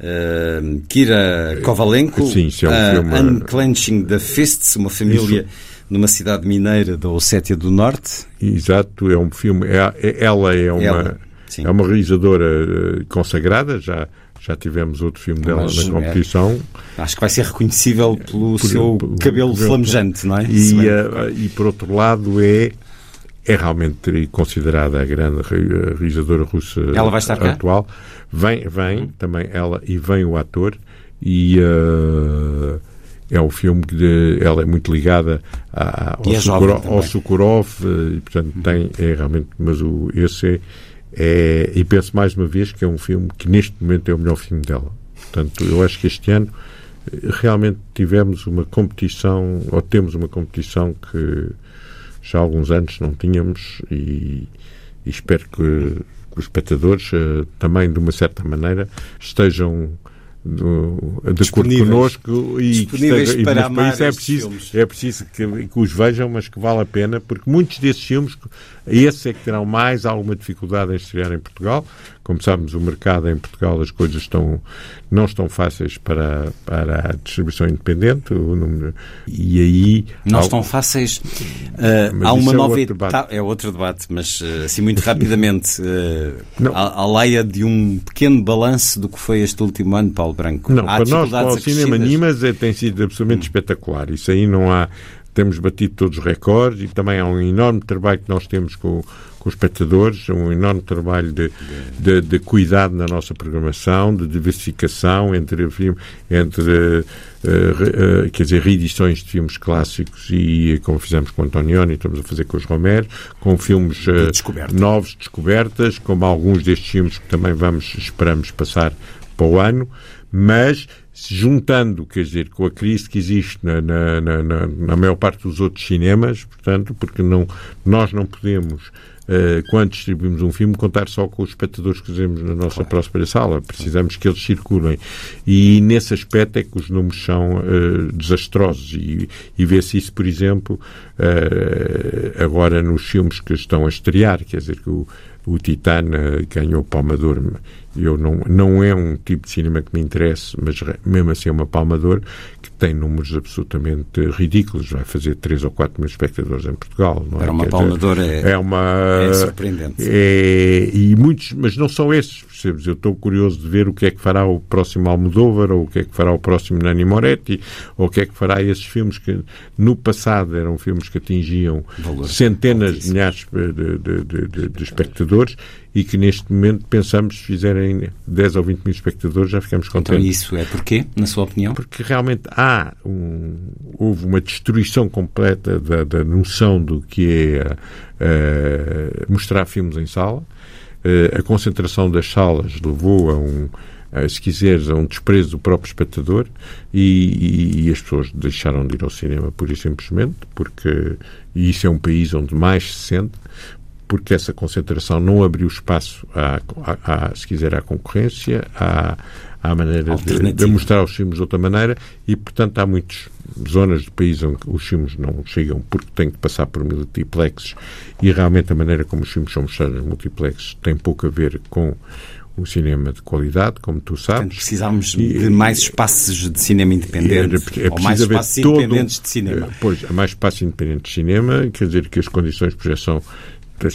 uh, Kira Kovalenko, Sim, é um uh, filme... Unclenching the Fists, uma família Isso numa cidade mineira da Ossétia do Norte. Exato, é um filme. É, é, ela é uma, ela, é uma realizadora eh, consagrada, já, já tivemos outro filme dela Mas, na competição. É, acho que vai ser reconhecível pelo por, seu por, cabelo por, flamejante, não é? E, uh, e por outro lado é é realmente considerada a grande realizadora russa ela vai estar atual. Cá? Vem, vem uhum. também ela e vem o ator e uh, é um filme que ela é muito ligada a, ao, é ao Sukurov eh, e portanto tem é realmente mas o esse é, é, e penso mais uma vez que é um filme que neste momento é o melhor filme dela. Portanto eu acho que este ano eh, realmente tivemos uma competição ou temos uma competição que já há alguns anos não tínhamos e, e espero que, que, os espectadores uh, também de uma certa maneira estejam do, de acordo connosco e, que esteja, para e país é preciso, é preciso que, que, os vejam, mas que vale a pena, porque muitos desses filmes, esses é que terão mais alguma dificuldade em estrear em Portugal. Como sabemos, o mercado em Portugal, as coisas estão, não estão fáceis para, para a distribuição independente. Número, e aí. Não estão fáceis. Uh, há uma é nova etapa. É outro debate, mas uh, assim, muito rapidamente, uh, à, à leia de um pequeno balanço do que foi este último ano, Paulo Branco. Não, há para nós, para o cinema Nimas, é, tem sido absolutamente hum. espetacular. Isso aí não há. Temos batido todos os recordes e também há um enorme trabalho que nós temos com com os espectadores, um enorme trabalho de, de, de, cuidado na nossa programação, de diversificação entre, entre uh, uh, quer dizer, reedições de filmes clássicos e, como fizemos com Antonioni, estamos a fazer com os Romero, com filmes uh, Descoberta. novos, descobertas, como alguns destes filmes que também vamos, esperamos passar para o ano, mas juntando, quer dizer, com a crise que existe na, na, na, na maior parte dos outros cinemas, portanto, porque não, nós não podemos uh, quando distribuímos um filme, contar só com os espectadores que fazemos na nossa claro. próxima sala. Precisamos que eles circulem. E nesse aspecto é que os números são uh, desastrosos. E, e vê-se isso, por exemplo, uh, agora nos filmes que estão a estrear. Quer dizer, que o, o Titã ganhou o Palmador eu não, não é um tipo de cinema que me interessa, mas mesmo assim é uma palmador que tem números absolutamente ridículos. Vai fazer 3 ou 4 mil espectadores em Portugal. Não é? uma palmadora é, é, uma, é surpreendente. É, e muitos, mas não são esses, percebes? Eu estou curioso de ver o que é que fará o próximo Almodóvar, ou o que é que fará o próximo Nani Moretti, ou o que é que fará esses filmes que no passado eram filmes que atingiam Valor centenas de milhares de, de, de, de espectadores e que neste momento pensamos se fizerem 10 ou 20 mil espectadores já ficamos então contentes. Então isso é porquê, na sua opinião? Porque realmente há um, houve uma destruição completa da, da noção do que é uh, mostrar filmes em sala. Uh, a concentração das salas levou a um se quiseres, a um desprezo do próprio espectador e, e, e, as pessoas deixaram de ir ao cinema pura e simplesmente porque isso é um país onde mais se sente porque essa concentração não abriu espaço, à, à, à se quiser, à concorrência, à, à maneira de, de, mostrar os filmes de outra maneira e, portanto, há muitas zonas do país onde os filmes não chegam porque têm que passar por multiplexes e realmente a maneira como os filmes são mostrados nos multiplexes tem pouco a ver com um cinema de qualidade, como tu sabes. Portanto, precisávamos de mais espaços de cinema independente, é, é ou mais espaços independentes de cinema. Pois, há mais espaços independentes de cinema, quer dizer que as condições de projeção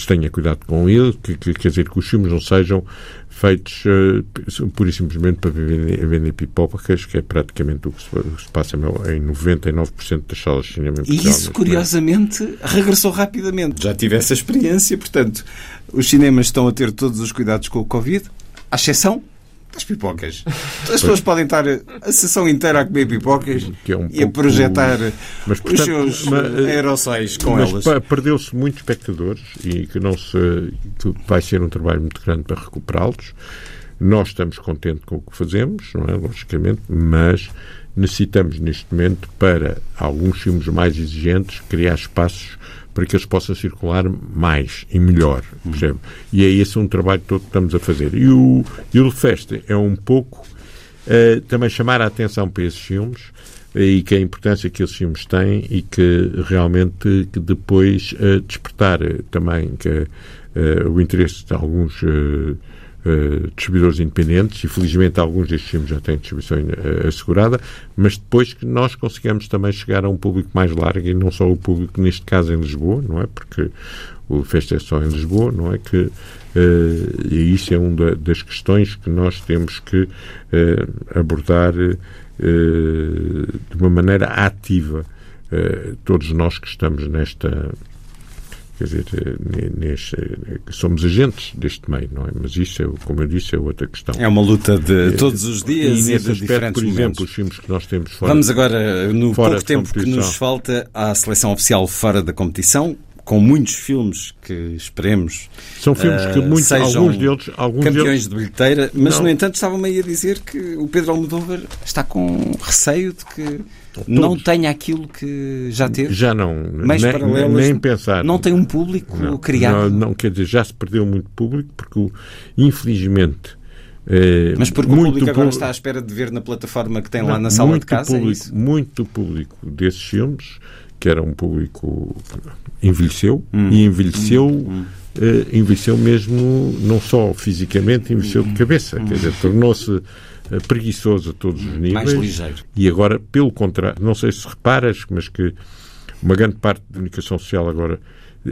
tenha cuidado com ele, que, que, quer dizer que os filmes não sejam feitos uh, pura e simplesmente para vender, vender pipocas, que é praticamente o que se, se passa em 99% das salas de cinema. E isso, curiosamente, regressou rapidamente. Já tive essa experiência, portanto, os cinemas estão a ter todos os cuidados com o Covid, à exceção das pipocas. As pessoas podem estar a sessão inteira a comer pipocas é um e a projetar mas, portanto, os seus mas, aerossóis com mas elas. Perdeu-se muitos espectadores e que não se que vai ser um trabalho muito grande para recuperá-los. Nós estamos contentes com o que fazemos, não é? Logicamente, mas necessitamos neste momento para alguns filmes mais exigentes criar espaços para que eles possam circular mais e melhor, percebe? E é esse um trabalho todo que estamos a fazer. E o, e o Fest é um pouco uh, também chamar a atenção para esses filmes e que a importância que esses filmes têm e que realmente que depois uh, despertar também que, o interesse de alguns uh, distribuidores independentes, e felizmente alguns destes filmes já têm distribuição uh, assegurada, mas depois que nós consigamos também chegar a um público mais largo e não só o público, neste caso em Lisboa, não é? Porque o Festa é só em Lisboa, não é? Que, uh, e isso é uma das questões que nós temos que abordar de uma maneira ativa. todos nós que estamos nesta quer dizer, eh, neste, eh, somos agentes deste meio, não é? Mas isso, é, como eu disse, é outra questão. É uma luta de todos os dias e, nesse e de aspecto, por exemplo, momentos. os filmes que nós temos fora. Vamos agora, no pouco tempo que nos falta, à seleção oficial fora da competição, com muitos filmes que esperemos são filmes que eh, muitos, alguns deles alguns campeões deles... de bilheteira mas não. no entanto estava-me aí a dizer que o Pedro Almodóvar está com receio de que Todos. não tenha aquilo que já teve já não nem, nem pensar não tem um público não, criado não, não, quer dizer já se perdeu muito público porque infelizmente é, mas porque o público agora está à espera de ver na plataforma que tem lá na sala de casa é público, é muito público desses filmes que era um público envelheceu hum. e envelheceu hum. hum. Uh, envelheceu mesmo não só fisicamente envelheceu de hum. cabeça quer dizer tornou-se uh, preguiçoso a todos os níveis mais ligeiro e agora pelo contrário não sei se reparas mas que uma grande parte da comunicação social agora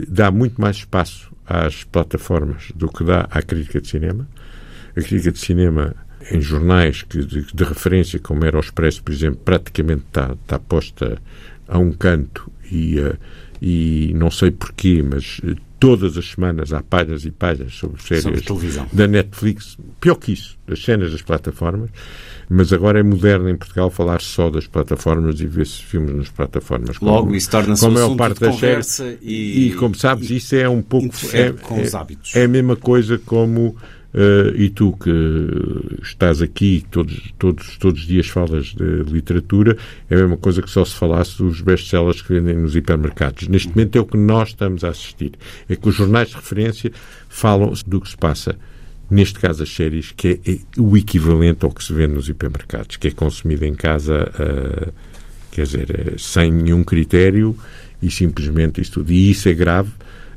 dá muito mais espaço às plataformas do que dá à crítica de cinema a crítica de cinema em jornais que, de, de referência como era o Expresso por exemplo praticamente está, está posta a um canto e, uh, e não sei porquê, mas uh, todas as semanas há páginas e páginas sobre séries sobre da Netflix, pior que isso, das cenas das plataformas, mas agora é moderno em Portugal falar só das plataformas e ver-se filmes nas plataformas. Logo, como, isso torna-se um maior parte das séries. E, e, como sabes, e, isso é um pouco. É, com é, os hábitos. é a mesma coisa como Uh, e tu que estás aqui todos, todos, todos os dias falas de literatura, é a mesma coisa que só se falasse dos best-sellers que vendem nos hipermercados. Neste momento é o que nós estamos a assistir. É que os jornais de referência falam do que se passa, neste caso as séries, que é, é o equivalente ao que se vende nos hipermercados, que é consumido em casa, uh, quer dizer, uh, sem nenhum critério e simplesmente isso tudo. E isso é grave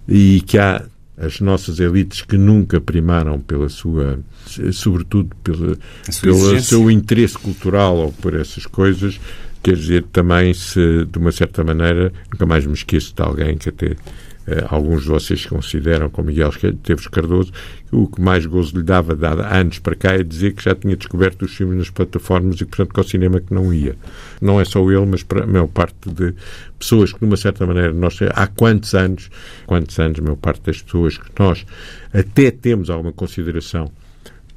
e que há as nossas elites que nunca primaram pela sua, sobretudo pela, pelo seu interesse cultural ou por essas coisas, quer dizer, também se, de uma certa maneira, nunca mais me esqueço de alguém que até alguns de vocês consideram, como Miguel Teves Cardoso, que o que mais gozo lhe dava, dado anos para cá, é dizer que já tinha descoberto os filmes nas plataformas e, portanto, que ao cinema que não ia. Não é só ele, mas para a maior parte de pessoas que, de uma certa maneira, nós, há quantos anos, quantos anos, a maior parte das pessoas que nós até temos alguma consideração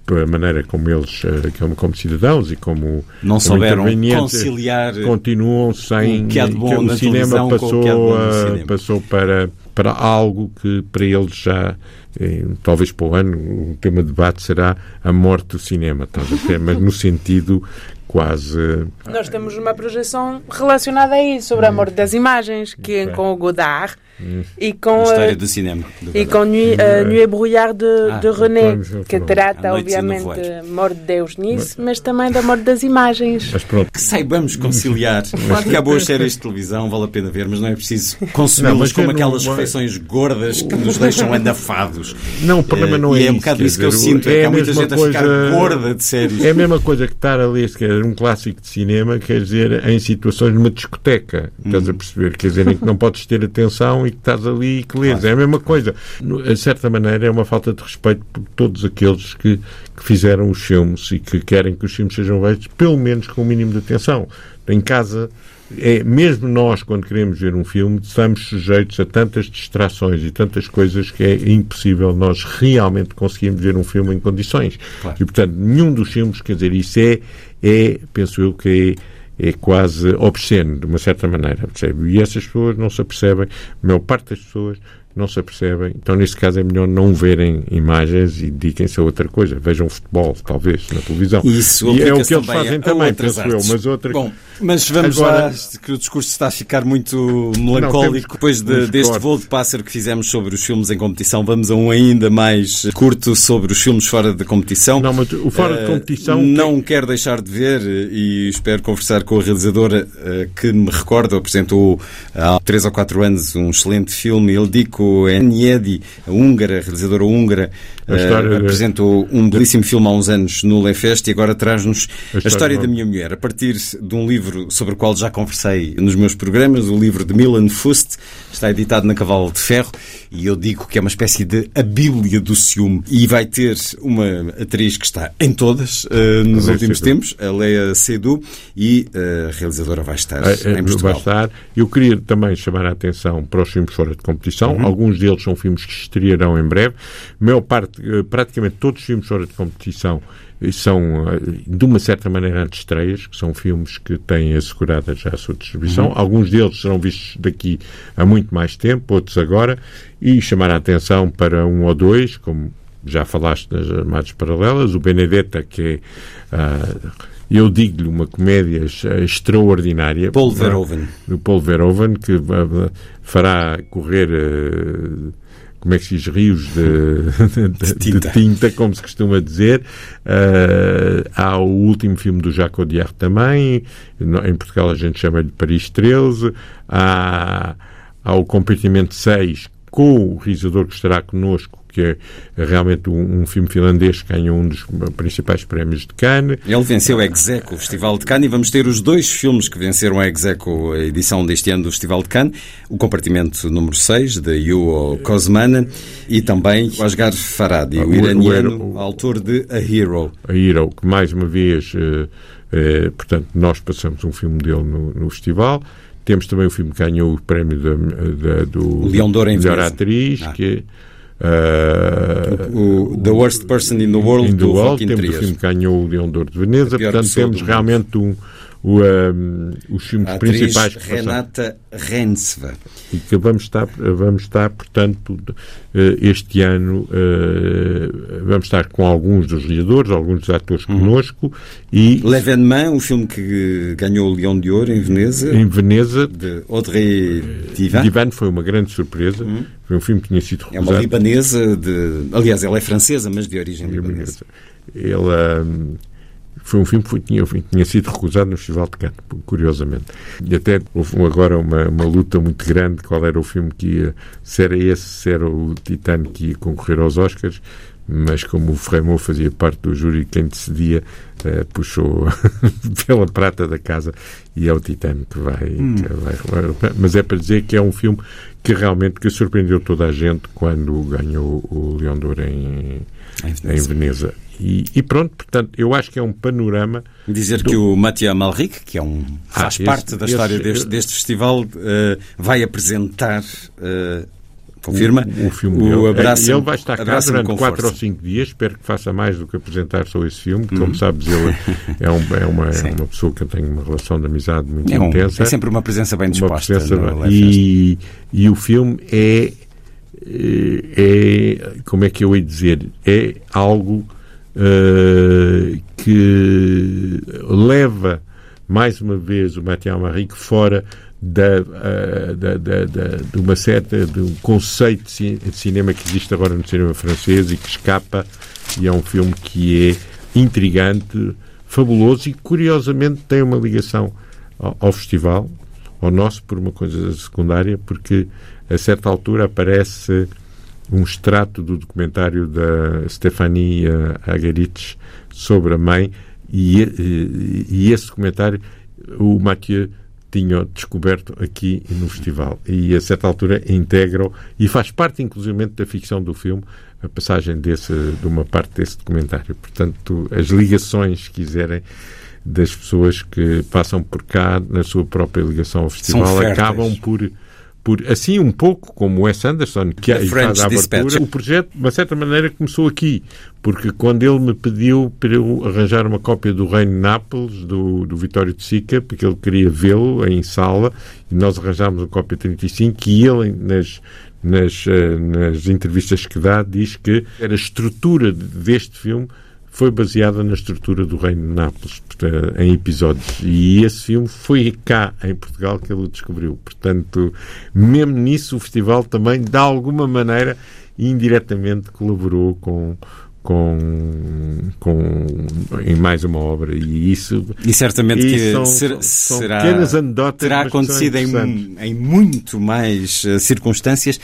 pela maneira como eles, eh, como, como cidadãos e como não como souberam conciliar continuam sem o que bom que o cinema passou, cinema. passou para para algo que para eles já, eh, talvez para o ano, o tema de debate será a morte do cinema, mas no sentido quase. Nós temos uma projeção relacionada a isso, sobre a morte das imagens, que é com o Godard hum. e com. A história do cinema. e com Nuit, uh, Nuit Brouillard de, ah, de René, que trata, obviamente, a morte de Deus nisso, mas, mas também da morte das imagens. Que saibamos conciliar. Claro que há boas séries de televisão, vale a pena ver, mas não é preciso consumi-las como aquelas refeições gordas que nos deixam anafados. filmes. Não, o problema Eh, não é e é um isso, bocado isso que eu sinto, é, é que há a muita gente a coisa- ficar gorda de séries. É a mesma coisa que estar a ler quer dizer, um clássico de cinema, quer dizer, em situações numa discoteca. Estás Uhum. a perceber? Quer dizer, em que não podes ter atenção e que estás ali e que lês. É a mesma coisa. De certa maneira, é uma falta de respeito por todos aqueles que, que fizeram os filmes e que querem que os filmes sejam feitos, pelo menos com o mínimo de atenção. Em casa. É, mesmo nós, quando queremos ver um filme, estamos sujeitos a tantas distrações e tantas coisas que é impossível nós realmente conseguirmos ver um filme em condições. E, portanto, nenhum dos filmes, quer dizer, isso é, é penso eu, que é, é quase obsceno, de uma certa maneira. Percebe? E essas pessoas não se apercebem, a maior parte das pessoas não se apercebem. Então, nesse caso, é melhor não verem imagens e dediquem-se a outra coisa. Vejam futebol, talvez, na televisão. Isso e é o que eles fazem também, penso eu. artes. Mas outra Bom, mas vamos Agora- lá, que o discurso está a ficar muito melancólico. temos- Depois de- deste cortes. voo de pássaro que fizemos sobre os filmes em competição, vamos a um ainda mais curto sobre os filmes fora de competição. Não, mas o fora de Eh, competição Não quero deixar de ver e espero conversar com a realizadora eh, que me recorda, apresentou há três ou quatro anos um excelente filme, Eldiko Enjedi, a húngara, a realizadora húngara, A história de- apresentou um belíssimo filme há uns anos no Lefest e agora traz-nos A a história da minha mulher, a partir de um livro sobre o qual já conversei nos meus programas, o livro de Milan Fust, está editado na Cavalo de Ferro, e eu digo que é uma espécie de a Bíblia do ciúme, e vai ter uma atriz que está em todas eh, nos Leia últimos Seydoux. tempos, a Leia Seydoux, e eh, a realizadora vai estar É, em vai Portugal. estar. Eu queria também chamar a atenção para os filmes fora de competição. Uhum. Alguns deles são filmes que estrearão em breve. A maior parte, eh, praticamente todos os filmes fora de competição eh, são, eh, de uma certa maneira, antestreias, que são filmes que têm assegurada já a sua distribuição. Uhum. Alguns deles serão vistos daqui a muito mais tempo, outros agora. E chamar a atenção para um ou dois, como já falaste nas Armadas Paralelas, o Benedetta, que é. ah, eu digo-lhe uma comédia ex- extraordinária. Paul Ah, Verhoeven. do Paul Verhoeven, que va- fará correr, eh, como é que se diz, rios de, de- de tinta. tinta. como se costuma dizer. Eh, há o último filme do Jacques Audiard também, em Portugal a gente chama-lhe Paris 13. Há, há o Compartimento 6, com o realizador que estará connosco, que é realmente um, um filme finlandês que ganhou um dos principais prémios de Cannes. Ele venceu a Execo, o Festival de Cannes, e vamos ter os dois filmes que venceram a Execo, a edição deste ano do Festival de Cannes, o compartimento número 6, de Yuo Kozmana, e também o Asghar Farhadi, Ah, o o- iraniano, o- o- autor de A Hero. a Hero, que mais uma vez, eh, eh, portanto, nós passamos um filme dele no, no festival. Temos também o filme que ganhou o prémio da, da- do O Leão de Ouro em atriz, Ah. que é O The Worst Person in the World, in the do World. Joaquim Temos o filme que ganhou o Leão de Ouro de Veneza. Portanto, temos realmente um, o, um, os filmes A principais que. Renata Rensva. E que vamos estar, vamos estar portanto, eh, este ano, eh, vamos estar com alguns dos realizadores, alguns dos atores Uhum. connosco e L'Evénement, o filme que ganhou o Leão de Ouro em Veneza, em Veneza de Audrey Divan. Divan foi uma grande surpresa. Foi um filme que tinha sido É uma recusado. libanesa de. Aliás, ela é francesa, mas de origem libanesa. Ele hum, foi um filme que foi- tinha, tinha sido recusado no Festival de Cannes, curiosamente. E até houve agora uma, uma luta muito grande qual era o filme que ia, se era esse, se era o Titano que ia concorrer aos Oscars, mas como o Ferreimou fazia parte do júri quem decidia, eh, puxou pela prata da casa e é o Titano que vai, que vai- Mas é para dizer que é um filme que realmente que surpreendeu toda a gente quando ganhou o Leão de Ouro em, Em em Veneza. E, e pronto, portanto, eu acho que é um panorama. Dizer que o Mathieu Malric, que é um, Ah, faz esse- parte da esse- história deste, deste festival, eh, vai apresentar. eh, confirma? O, o filme o dele. Abraça-me- E ele vai estar cá durante com 4 ou força. 5 dias. Espero que faça mais do que apresentar só esse filme. Como sabes, ele é, um- é uma, é uma pessoa que eu tenho uma relação de amizade muito É, um- intensa. é sempre uma presença bem disposta. presença bem- Lefest. e, e o filme é, é como é que eu ia dizer é algo eh, que leva mais uma vez o Mathieu Maric fora da, eh, da, da, de uma certa de um conceito de cinema que existe agora no cinema francês e que escapa e é um filme que é intrigante fabuloso e curiosamente tem uma ligação ao, ao festival ao nosso por uma coisa secundária porque a certa altura aparece um extrato do documentário da Stefania Agarich sobre a mãe e, e, e esse documentário o Mathieu tinha descoberto aqui no festival e a certa altura integra e faz parte inclusive da ficção do filme a passagem desse, de uma parte desse documentário. Portanto, as ligações, se quiserem, das pessoas que passam por cá na sua própria ligação ao festival acabam por por, assim um pouco como o Wes Anderson, que The faz a abertura, Dispatch. o projeto, de uma certa maneira, começou aqui, porque quando ele me pediu para eu arranjar uma cópia do Reino de Nápoles, do, do Vitório de Sica, porque ele queria vê-lo em sala, e nós arranjámos a cópia 35, e ele, nas, nas, eh, nas entrevistas que dá, diz que era a estrutura deste filme foi baseada na estrutura do Reino de Nápoles, em episódios. E esse filme foi cá, em Portugal, que ele o descobriu. Portanto, mesmo nisso, o festival também, de alguma maneira, indiretamente colaborou com, com, com em mais uma obra e isso e certamente e que são, ser, são será pequenas anedotas terá acontecido em, em muito mais uh, circunstâncias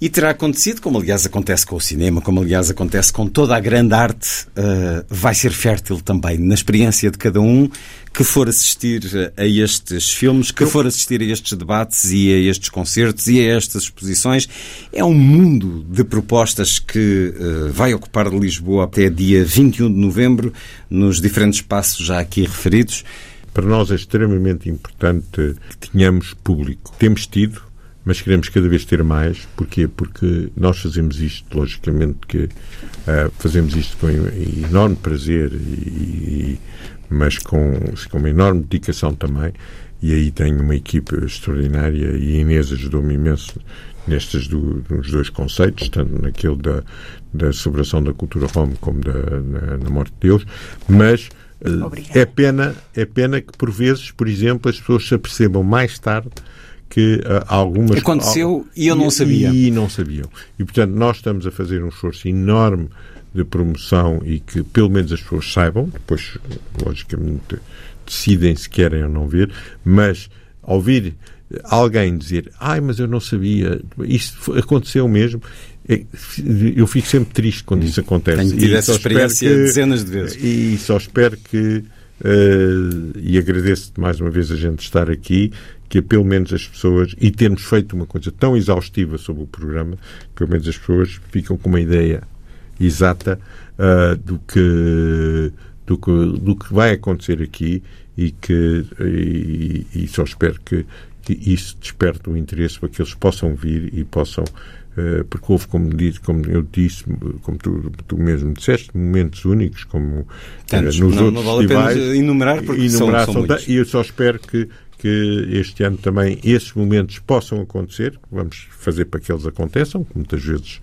e terá acontecido, como aliás acontece com o cinema, como aliás acontece com toda a grande arte, uh, vai ser fértil também na experiência de cada um que for assistir a estes filmes, que for assistir a estes debates e a estes concertos e a estas exposições. É um mundo de propostas que uh, vai ocupar Lisboa até dia 21 de novembro, nos diferentes espaços já aqui referidos. Para nós é extremamente importante que tenhamos público. Temos tido, mas queremos cada vez ter mais. Porquê? Porque nós fazemos isto, logicamente, que uh, fazemos isto com enorme prazer, e, mas com, com uma enorme dedicação também. E aí tenho uma equipe extraordinária e a Inês ajudou-me imenso nestes do, nos dois conceitos, tanto naquele da, da celebração da cultura home como da, na, na morte de Deus, mas Obrigada. é pena, é pena que por vezes, por exemplo, as pessoas se apercebam mais tarde que uh, algumas aconteceu e eu não sabia e, e não sabiam e portanto nós estamos a fazer um esforço enorme de promoção e que pelo menos as pessoas saibam depois logicamente decidem se querem ou não ver mas ouvir alguém dizer ai mas eu não sabia isso aconteceu mesmo é, eu fico sempre triste quando isso acontece Tenho tido E essa experiência que- dezenas de vezes. e só espero que eh, e agradeço mais uma vez a gente estar aqui que pelo menos as pessoas e termos feito uma coisa tão exaustiva sobre o programa pelo menos as pessoas ficam com uma ideia exata ah, do que do que do que vai acontecer aqui e que e, e só espero que, que isso desperte o interesse para que eles possam vir e possam eh, porque houve, como, disse, como eu disse, como tu, tu mesmo disseste, momentos únicos, como eh, Tantos. nos Não- outros não vale a pena festivais. enumerar porque são- Enumerar são são muitos. E eu só espero que, que este ano também esses momentos possam acontecer. Vamos fazer para que eles aconteçam, que muitas vezes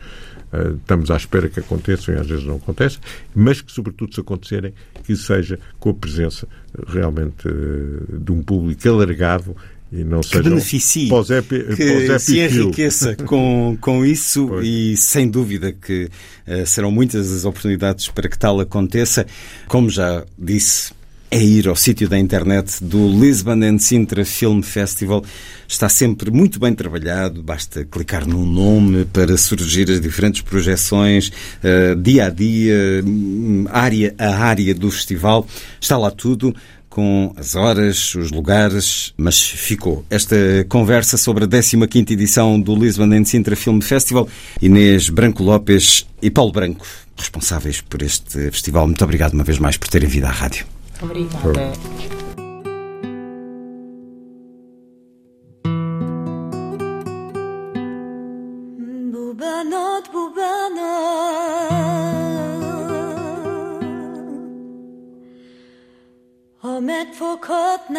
eh, estamos à espera que aconteçam e às vezes não acontecem, mas que, sobretudo, se acontecerem, que seja com a presença eh, realmente eh, de um público alargado e não que seja beneficie, para o que se enriqueça com, com isso Pois. e sem dúvida que eh, serão muitas as oportunidades para que tal aconteça. Como já disse, é ir ao sítio da internet do Lisbon and Sintra Film Festival. Está sempre muito bem trabalhado, basta clicar no nome para surgir as diferentes projeções, eh, dia a dia, hum, área a área do festival. Está lá tudo com as horas, os lugares, mas ficou esta conversa sobre a 15ª edição do Lisbon and Sintra Film Festival. Inês Branco Lopes e Paulo Branco, responsáveis por este festival. Muito obrigado uma vez mais por terem vindo à rádio. Obrigada. Bubanot, bubanot Omet fokot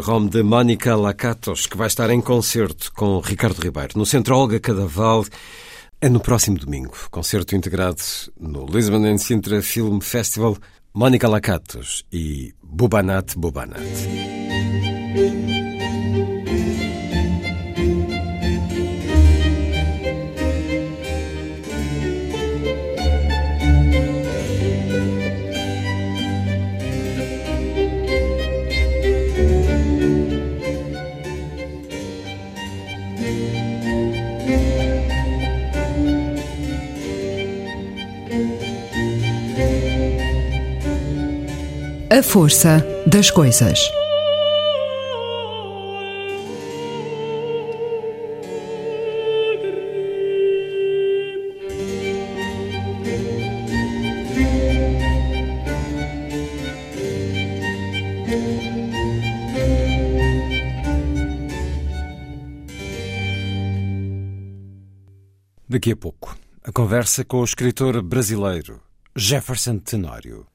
a cultura rom de Mónica Lakatos, que vai estar em concerto com Ricardo Ribeiro no Centro Olga Cadaval, é no próximo domingo. Concerto integrado no Lisbon and Sintra Film Festival. Mónica Lakatos e Bubanat Bubanat. A força das coisas. Daqui a pouco, a conversa com o escritor brasileiro Jefferson Tenório.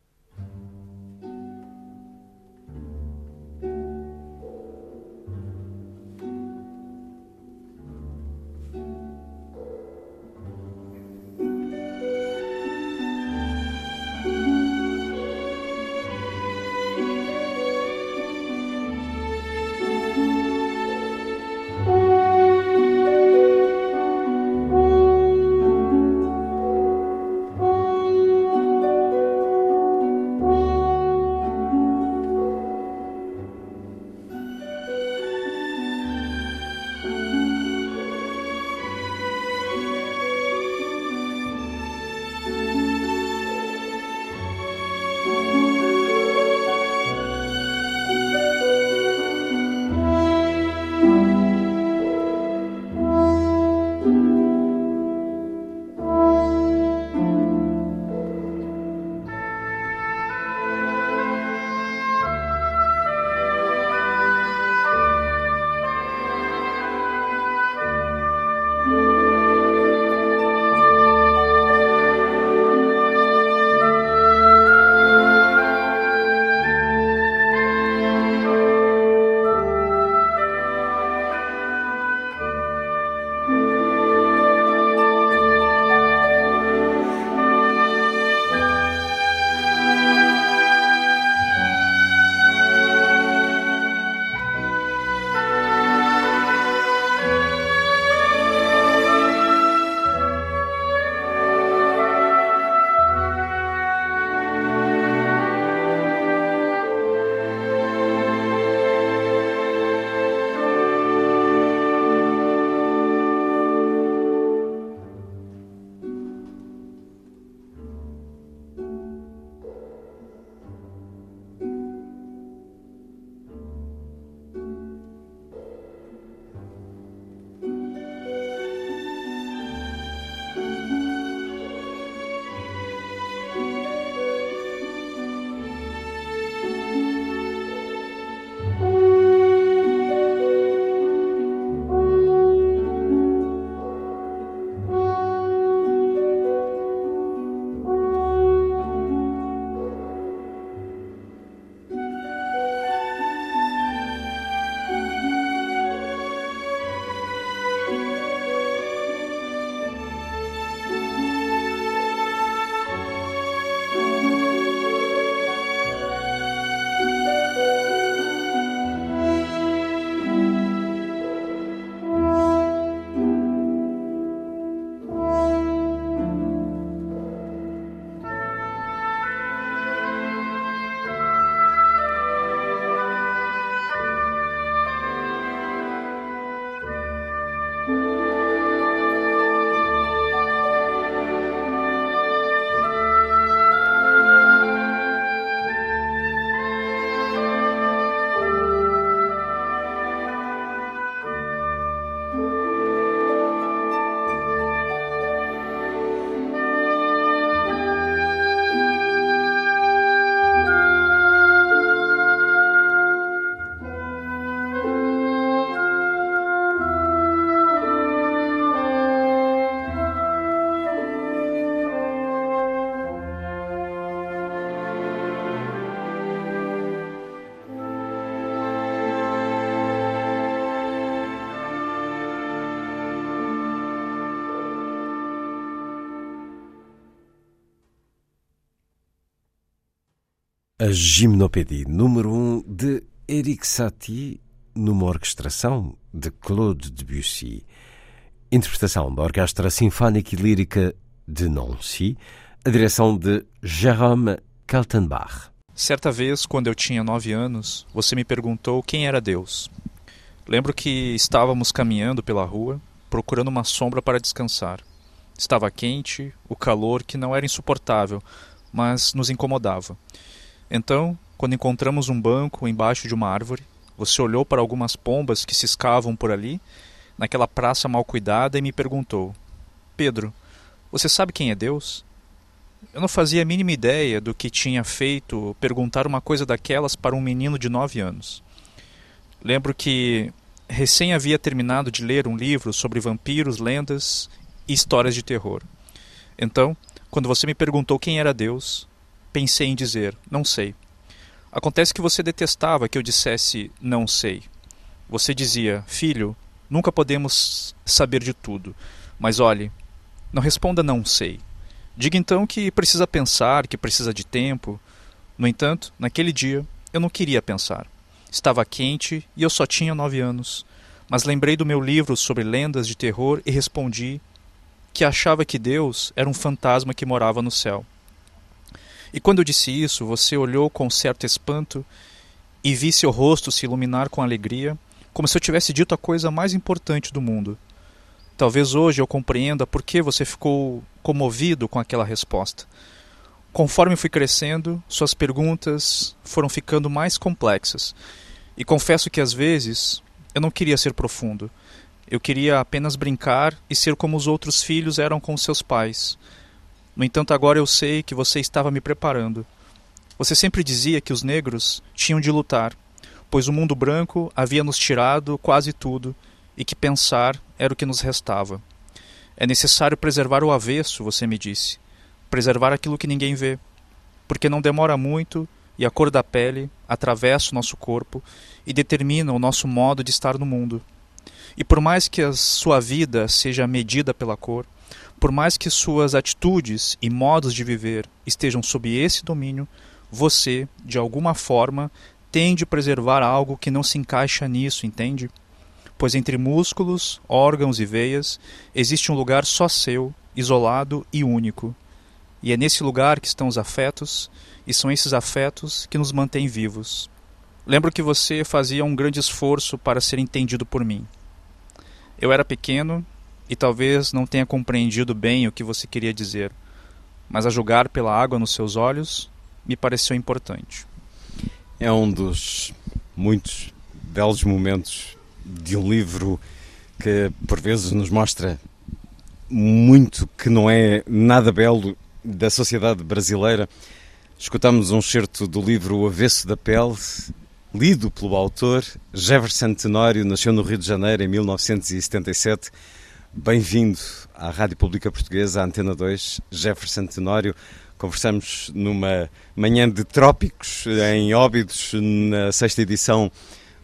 A Gymnopédie número 1 um de Eric Satie, numa orquestração de Claude Debussy. Interpretação da Orquestra Sinfónica e Lírica de Nancy, a direção de Jérôme Kaltenbach. Certa vez, quando eu tinha nove anos, você me perguntou quem era Deus. Lembro que estávamos caminhando pela rua, procurando uma sombra para descansar. Estava quente, o calor que não era insuportável, mas nos incomodava. Então, quando encontramos um banco embaixo de uma árvore, você olhou para algumas pombas que ciscavam por ali, naquela praça mal cuidada, e me perguntou: Pedro, você sabe quem é Deus? Eu não fazia a mínima ideia do que tinha feito perguntar uma coisa daquelas para um menino de nove anos. Lembro que recém havia terminado de ler um livro sobre vampiros, lendas e histórias de terror. Então, quando você me perguntou quem era Deus, pensei em dizer: Não sei. Acontece que você detestava que eu dissesse não sei. Você dizia: Filho, nunca podemos saber de tudo. Mas olhe, não responda não sei. Diga então que precisa pensar, que precisa de tempo. No entanto, naquele dia, eu não queria pensar. Estava quente e eu só tinha nove anos. Mas lembrei do meu livro sobre lendas de terror e respondi que achava que Deus era um fantasma que morava no céu. E quando eu disse isso, você olhou com certo espanto e vi seu rosto se iluminar com alegria, como se eu tivesse dito a coisa mais importante do mundo. Talvez hoje eu compreenda por que você ficou comovido com aquela resposta. Conforme fui crescendo, suas perguntas foram ficando mais complexas. E confesso que às vezes eu não queria ser profundo. Eu queria apenas brincar e ser como os outros filhos eram com seus pais. No entanto, agora eu sei que você estava me preparando. Você sempre dizia que os negros tinham de lutar, pois o mundo branco havia nos tirado quase tudo e que pensar era o que nos restava. É necessário preservar o avesso, você me disse. Preservar aquilo que ninguém vê. Porque não demora muito e a cor da pele atravessa o nosso corpo e determina o nosso modo de estar no mundo. E por mais que a sua vida seja medida pela cor, por mais que suas atitudes e modos de viver estejam sob esse domínio, você, de alguma forma, tem de preservar algo que não se encaixa nisso, entende? Pois entre músculos, órgãos e veias existe um lugar só seu, isolado e único. E é nesse lugar que estão os afetos, e são esses afetos que nos mantêm vivos. Lembro que você fazia um grande esforço para ser entendido por mim. Eu era pequeno e talvez não tenha compreendido bem o que você queria dizer, mas a julgar pela água nos seus olhos, me pareceu importante. É um dos muitos belos momentos de um livro que por vezes nos mostra muito que não é nada belo da sociedade brasileira. Escutamos um certo do livro O Avesso da Pele, lido pelo autor. Jefferson Tenório nasceu no Rio de Janeiro em 1977 Bem-vindo à Rádio Pública Portuguesa, à Antena 2, Jefferson Tenório. Conversamos numa manhã de trópicos em Óbidos, na sexta edição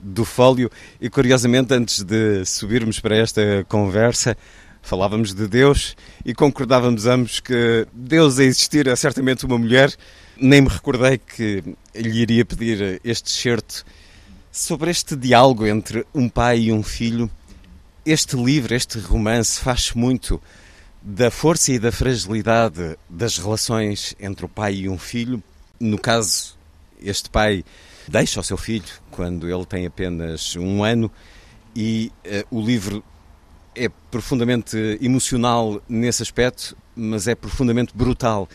do Fólio, e curiosamente, antes de subirmos para esta conversa, falávamos de Deus e concordávamos ambos que Deus a existir é certamente uma mulher. Nem me recordei que lhe iria pedir este certo sobre este diálogo entre um pai e um filho este livro, este romance, faz muito da força e da fragilidade das relações entre o pai e um filho. No caso, este pai deixa o seu filho quando ele tem apenas um ano e uh, o livro é profundamente emocional nesse aspecto, mas é profundamente brutal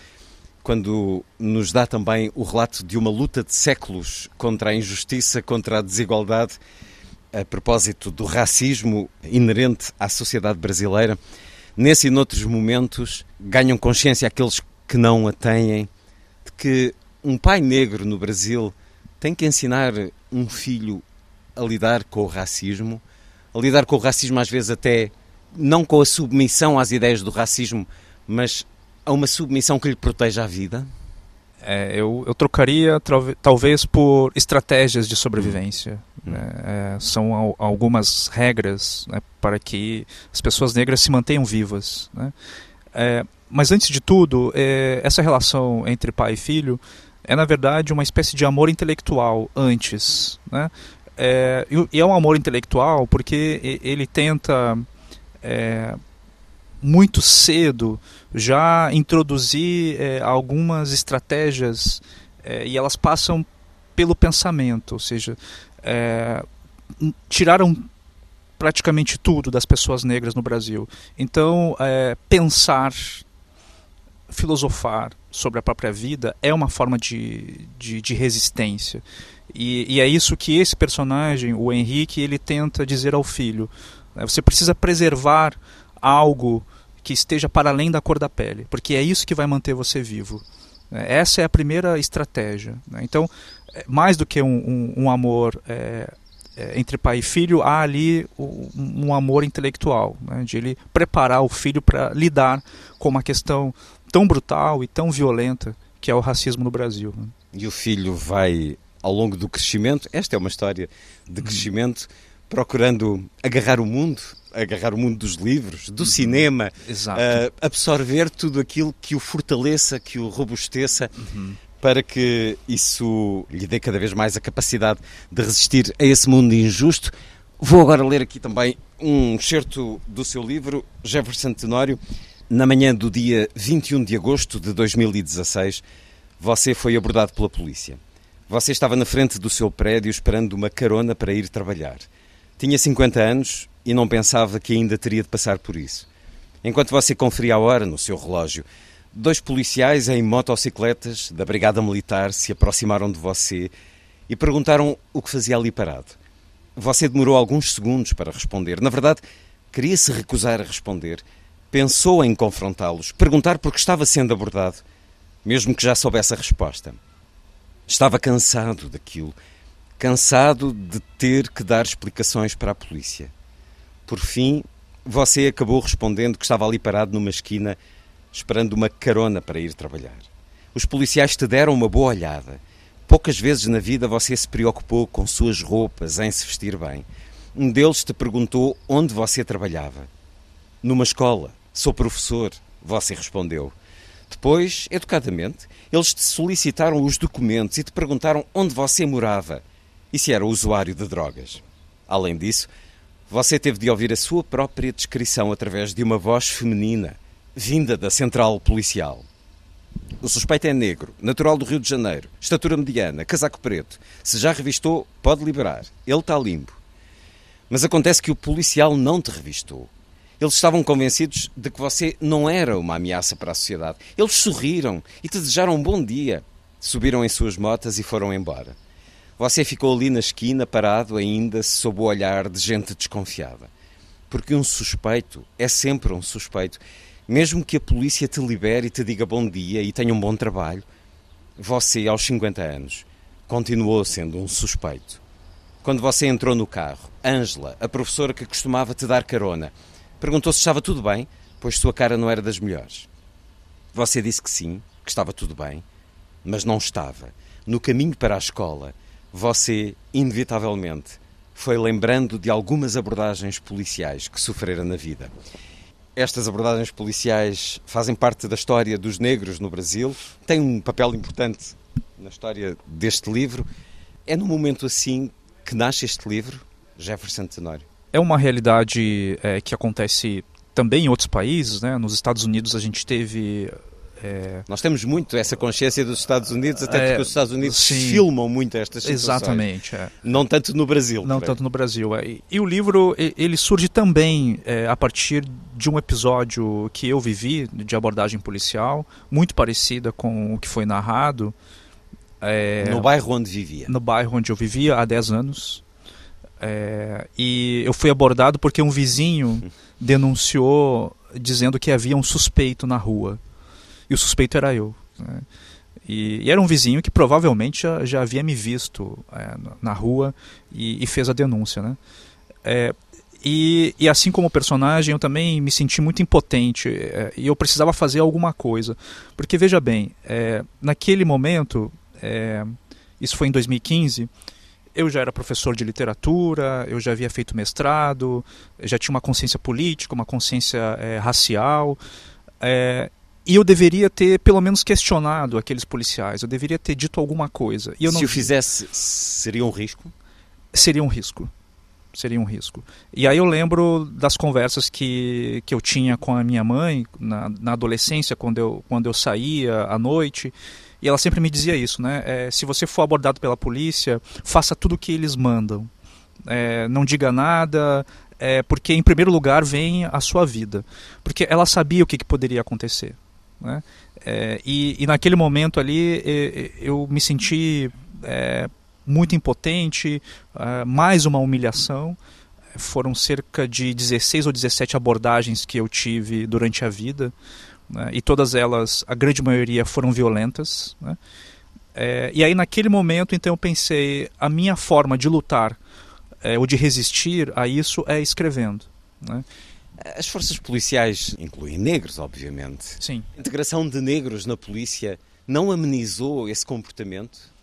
quando nos dá também o relato de uma luta de séculos contra a injustiça, contra a desigualdade a propósito do racismo inerente à sociedade brasileira, nesse e noutros momentos ganham consciência aqueles que não a têm de que um pai negro no Brasil tem que ensinar um filho a lidar com o racismo, a lidar com o racismo às vezes até não com a submissão às ideias do racismo, mas a uma submissão que lhe proteja a vida? É, eu, eu trocaria talvez por estratégias de sobrevivência. Né? É, são al algumas regras né, para que as pessoas negras se mantenham vivas. Né? É, mas antes de tudo, é, essa relação entre pai e filho é na verdade uma espécie de amor intelectual antes, né? É, e é um amor intelectual porque ele tenta é, muito cedo já introduzir é, algumas estratégias é, e elas passam pelo pensamento, ou seja, é, tiraram praticamente tudo das pessoas negras no Brasil. Então, é, pensar, filosofar sobre a própria vida é uma forma de, de, de resistência. E, e, é isso que esse personagem, o Henrique, ele tenta dizer ao filho. Né? Você precisa preservar algo que esteja para além da cor da pele, porque é isso que vai manter você vivo. Né? Essa é a primeira estratégia. Né? Então, mais do que um, um, um amor é, é, entre pai e filho, há ali um, um amor intelectual, né? de ele preparar o filho para lidar com uma questão tão brutal e tão violenta que é o racismo no Brasil. Né? E o filho vai ao longo do crescimento, esta é uma história de crescimento, procurando agarrar o mundo, agarrar o mundo dos livros, do uhum. cinema, uh, absorver tudo aquilo que o fortaleça, que o robusteça. Uhum. Para que isso lhe dê cada vez mais a capacidade de resistir a esse mundo injusto. Vou agora ler aqui também um excerto do seu livro, Jefferson Tenório. Na manhã do dia 21 de agosto de 2016, você foi abordado pela polícia. Você estava na frente do seu prédio esperando uma carona para ir trabalhar. Tinha 50 anos e não pensava que ainda teria de passar por isso. Enquanto você conferia a hora no seu relógio, dois policiais em motocicletas da Brigada Militar se aproximaram de você e perguntaram o que fazia ali parado. Você demorou alguns segundos para responder. Na verdade, queria se recusar a responder. Pensou em confrontá-los, perguntar por que estava sendo abordado, mesmo que já soubesse a resposta. Estava cansado daquilo, cansado de ter que dar explicações para a polícia. Por fim, você acabou respondendo que estava ali parado numa esquina, esperando uma carona para ir trabalhar. Os policiais te deram uma boa olhada. Poucas vezes na vida você se preocupou com suas roupas, em se vestir bem. Um deles te perguntou onde você trabalhava. Numa escola. Sou professor, você respondeu. Depois, educadamente, eles te solicitaram os documentos e te perguntaram onde você morava e se era usuário de drogas. Além disso, você teve de ouvir a sua própria descrição através de uma voz feminina, vinda da central policial. O suspeito é negro, natural do Rio de Janeiro, estatura mediana, casaco preto. Se já revistou, pode liberar. Ele está limpo. Mas acontece que o policial não te revistou. Eles estavam convencidos de que você não era uma ameaça para a sociedade. Eles sorriram e te desejaram um bom dia. Subiram em suas motas e foram embora. Você ficou ali na esquina, parado ainda, sob o olhar de gente desconfiada. Porque um suspeito é sempre um suspeito. Mesmo que a polícia te libere e te diga bom dia e tenha um bom trabalho, você, aos 50 anos, continuou sendo um suspeito. Quando você entrou no carro, Ângela, a professora que costumava te dar carona, Perguntou se estava tudo bem, pois sua cara não era das melhores. Você disse que sim, que estava tudo bem, mas não estava. No caminho para a escola, você, inevitavelmente, foi lembrando de algumas abordagens policiais que sofrera na vida. Estas abordagens policiais fazem parte da história dos negros no Brasil, têm um papel importante na história deste livro. É num momento assim que nasce este livro, Jefferson Tenório é uma realidade é, que acontece também em outros países, né? Nos Estados Unidos a gente teve é... Nós temos muito essa consciência dos Estados Unidos, até é, porque os Estados Unidos sim, filmam muito estas situações. Exatamente. É. Não tanto no Brasil. Não tanto no Brasil. É. E, o livro ele surge também é, a partir de um episódio que eu vivi de abordagem policial, muito parecida com o que foi narrado. É, no bairro onde vivia? No bairro onde eu vivia há 10 anos. É, e eu fui abordado porque um vizinho denunciou dizendo que havia um suspeito na rua. E o suspeito era eu. Né? E, e, era um vizinho que provavelmente já, já havia me visto é, na rua e, e, fez a denúncia. Né? É, e, e, assim como personagem, eu também me senti muito impotente é, e eu precisava fazer alguma coisa. Porque, veja bem, é, naquele momento, é, isso foi em 2015 eu já era professor de literatura, eu já havia feito mestrado, já tinha uma consciência política, uma consciência é, racial. É, E eu deveria ter, pelo menos, questionado aqueles policiais. Eu deveria ter dito alguma coisa. E eu Se não o fizesse, seria um risco? seria um risco. Seria um risco. E aí eu lembro das conversas que, que eu tinha com a minha mãe na, na adolescência, quando eu, quando eu saía à noite. E ela sempre me dizia isso, né? É, se você for abordado pela polícia, faça tudo o que eles mandam. É, não diga nada, é, porque em primeiro lugar vem a sua vida. Porque ela sabia o que, que poderia acontecer. Né? É, e, e naquele momento ali eu me senti é, muito impotente, ah, mais uma humilhação. Foram cerca de 16 ou 17 abordagens que eu tive durante a vida, né? e todas elas, a grande maioria, foram violentas. né? É, e aí, naquele momento, então, eu pensei: a minha forma de lutar é, ou de resistir a isso é escrevendo. né? As forças policiais incluem negros, obviamente. Sim. A integração de negros na polícia não amenizou esse comportamento?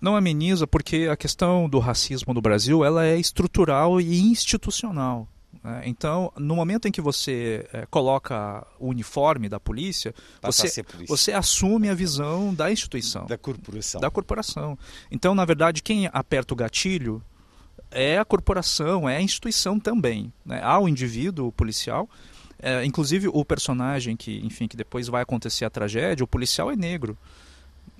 não ameniza porque a questão do racismo no Brasil ela é estrutural e institucional. né? Então, no momento em que você eh, coloca o uniforme da polícia, você, polícia. você assume a visão da instituição, Da corporação. da corporação. Então, na verdade, quem aperta o gatilho é a corporação, é a instituição também. Né? Há o indivíduo policial, eh, inclusive o personagem que, enfim, que depois vai acontecer a tragédia, o policial é negro.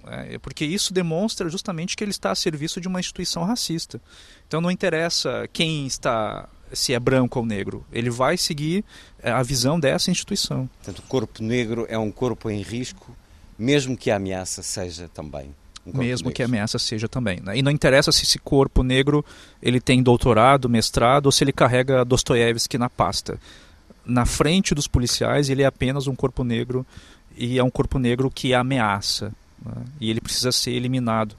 É, porque isso demonstra justamente que ele está a serviço de uma instituição racista. Então não interessa quem está, se é branco ou negro, ele vai seguir é, a visão dessa instituição. Portanto, o corpo negro é um corpo em risco, mesmo que a ameaça seja também mesmo que a ameaça seja também. né? E não interessa se esse corpo negro ele tem doutorado, mestrado ou se ele carrega Dostoiévski na pasta. Na frente dos policiais ele é apenas um corpo negro e é um corpo negro que ameaça né? e ele precisa ser eliminado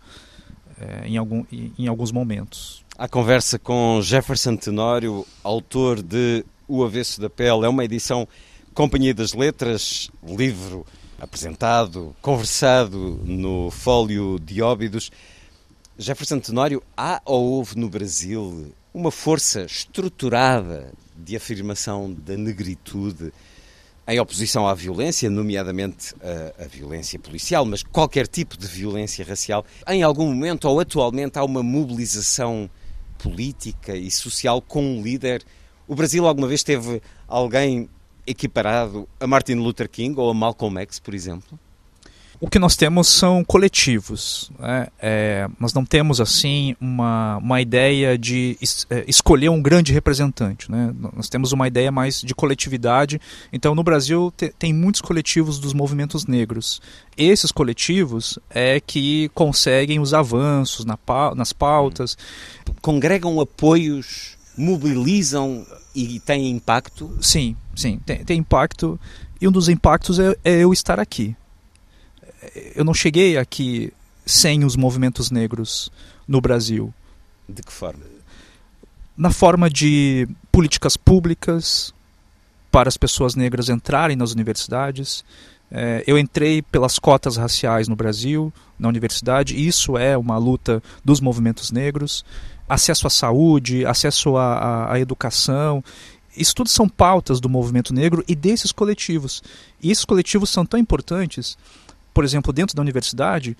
é, em, algum, em alguns momentos. A conversa com Jefferson Tenório, autor de O Avesso da Pele, é uma edição Companhia das Letras, livro apresentado, conversado no Fólio de Óbidos. Jefferson Tenório, há ou houve no Brasil uma força estruturada de afirmação da negritude em oposição à violência, nomeadamente a, a, violência policial, mas qualquer tipo de violência racial. Em algum momento ou atualmente há uma mobilização política e social com um líder. O Brasil alguma vez teve alguém equiparado a Martin Luther King ou a Malcolm X, por exemplo? O que nós temos são coletivos. Né? É, nós não temos assim uma, uma ideia de es, é, escolher um grande representante. Né? Nós temos uma ideia mais de coletividade. Então, no Brasil te, tem muitos coletivos dos movimentos negros. Esses coletivos é que conseguem os avanços na, nas pautas. Congregam apoios, mobilizam e têm impacto? Sim, sim, tem, tem impacto. E um dos impactos é, é eu estar aqui eu não cheguei aqui sem os movimentos negros no Brasil. De que forma? Na forma de políticas públicas para as pessoas negras entrarem nas universidades. É, eu entrei pelas cotas raciais no Brasil, na universidade. Isso é uma luta dos movimentos negros. Acesso à saúde, acesso à, à, à educação. Isso tudo são pautas do movimento negro e desses coletivos. E esses coletivos são tão importantes por exemplo, dentro da universidade,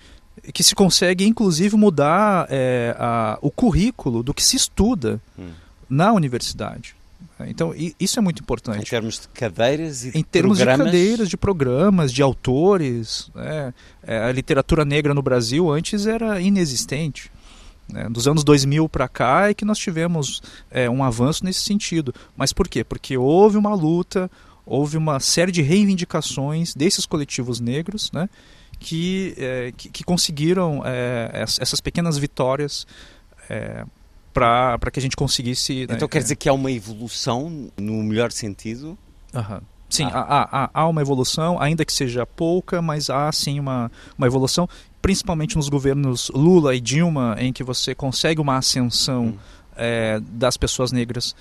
que se consegue inclusive mudar é, a, o currículo do que se estuda hum. na universidade. Então, isso é muito importante. Em termos de cadeiras e Em termos programas... de cadeiras, de programas, de autores. É, a literatura negra no Brasil antes era inexistente. Né? Dos anos 2000 para cá é que nós tivemos é, um avanço nesse sentido. Mas por quê? Porque houve uma luta, houve uma série de reivindicações desses coletivos negros, né, que, é, que, que, conseguiram é, essas pequenas vitórias é, para que a gente conseguisse. Então né, quer dizer que há uma evolução no melhor sentido? Uhum. Sim, ah. há, há, há, uma evolução, ainda que seja pouca, mas há sim uma, uma evolução, principalmente nos governos Lula e Dilma, em que você consegue uma ascensão hum. das pessoas negras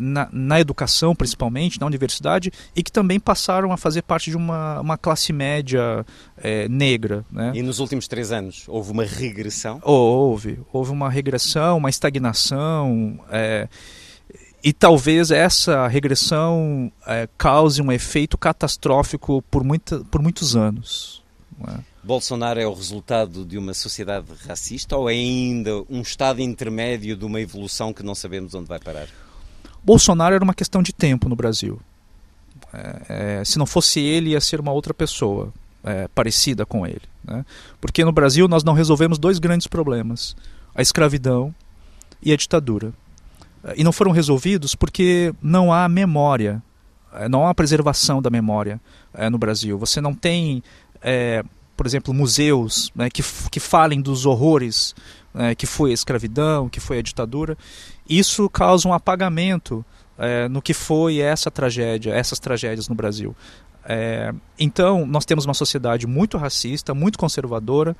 na, na, educação, principalmente, na universidade, e que também passaram a fazer parte de uma, uma classe média é, negra. Né? E nos últimos três anos houve uma regressão? Houve. Houve uma regressão, uma estagnação. É, e talvez essa regressão é, cause um efeito catastrófico por, muita, por muitos anos. É? Bolsonaro é o resultado de uma sociedade racista ou é ainda um estado intermédio de uma evolução que não sabemos onde vai parar? Bolsonaro era uma questão de tempo no Brasil. É, é, se não fosse ele, ia ser uma outra pessoa é, parecida com ele. Né? Porque no Brasil nós não resolvemos dois grandes problemas: a escravidão e a ditadura. E não foram resolvidos porque não há memória, é, não há preservação da memória é, no Brasil. Você não tem, é, por exemplo, museus né, que, que falem dos horrores é, que foi a escravidão, que foi a ditadura. Isso causa um apagamento no que foi essa tragédia, essas tragédias no Brasil. Então, nós temos uma sociedade muito racista, muito conservadora,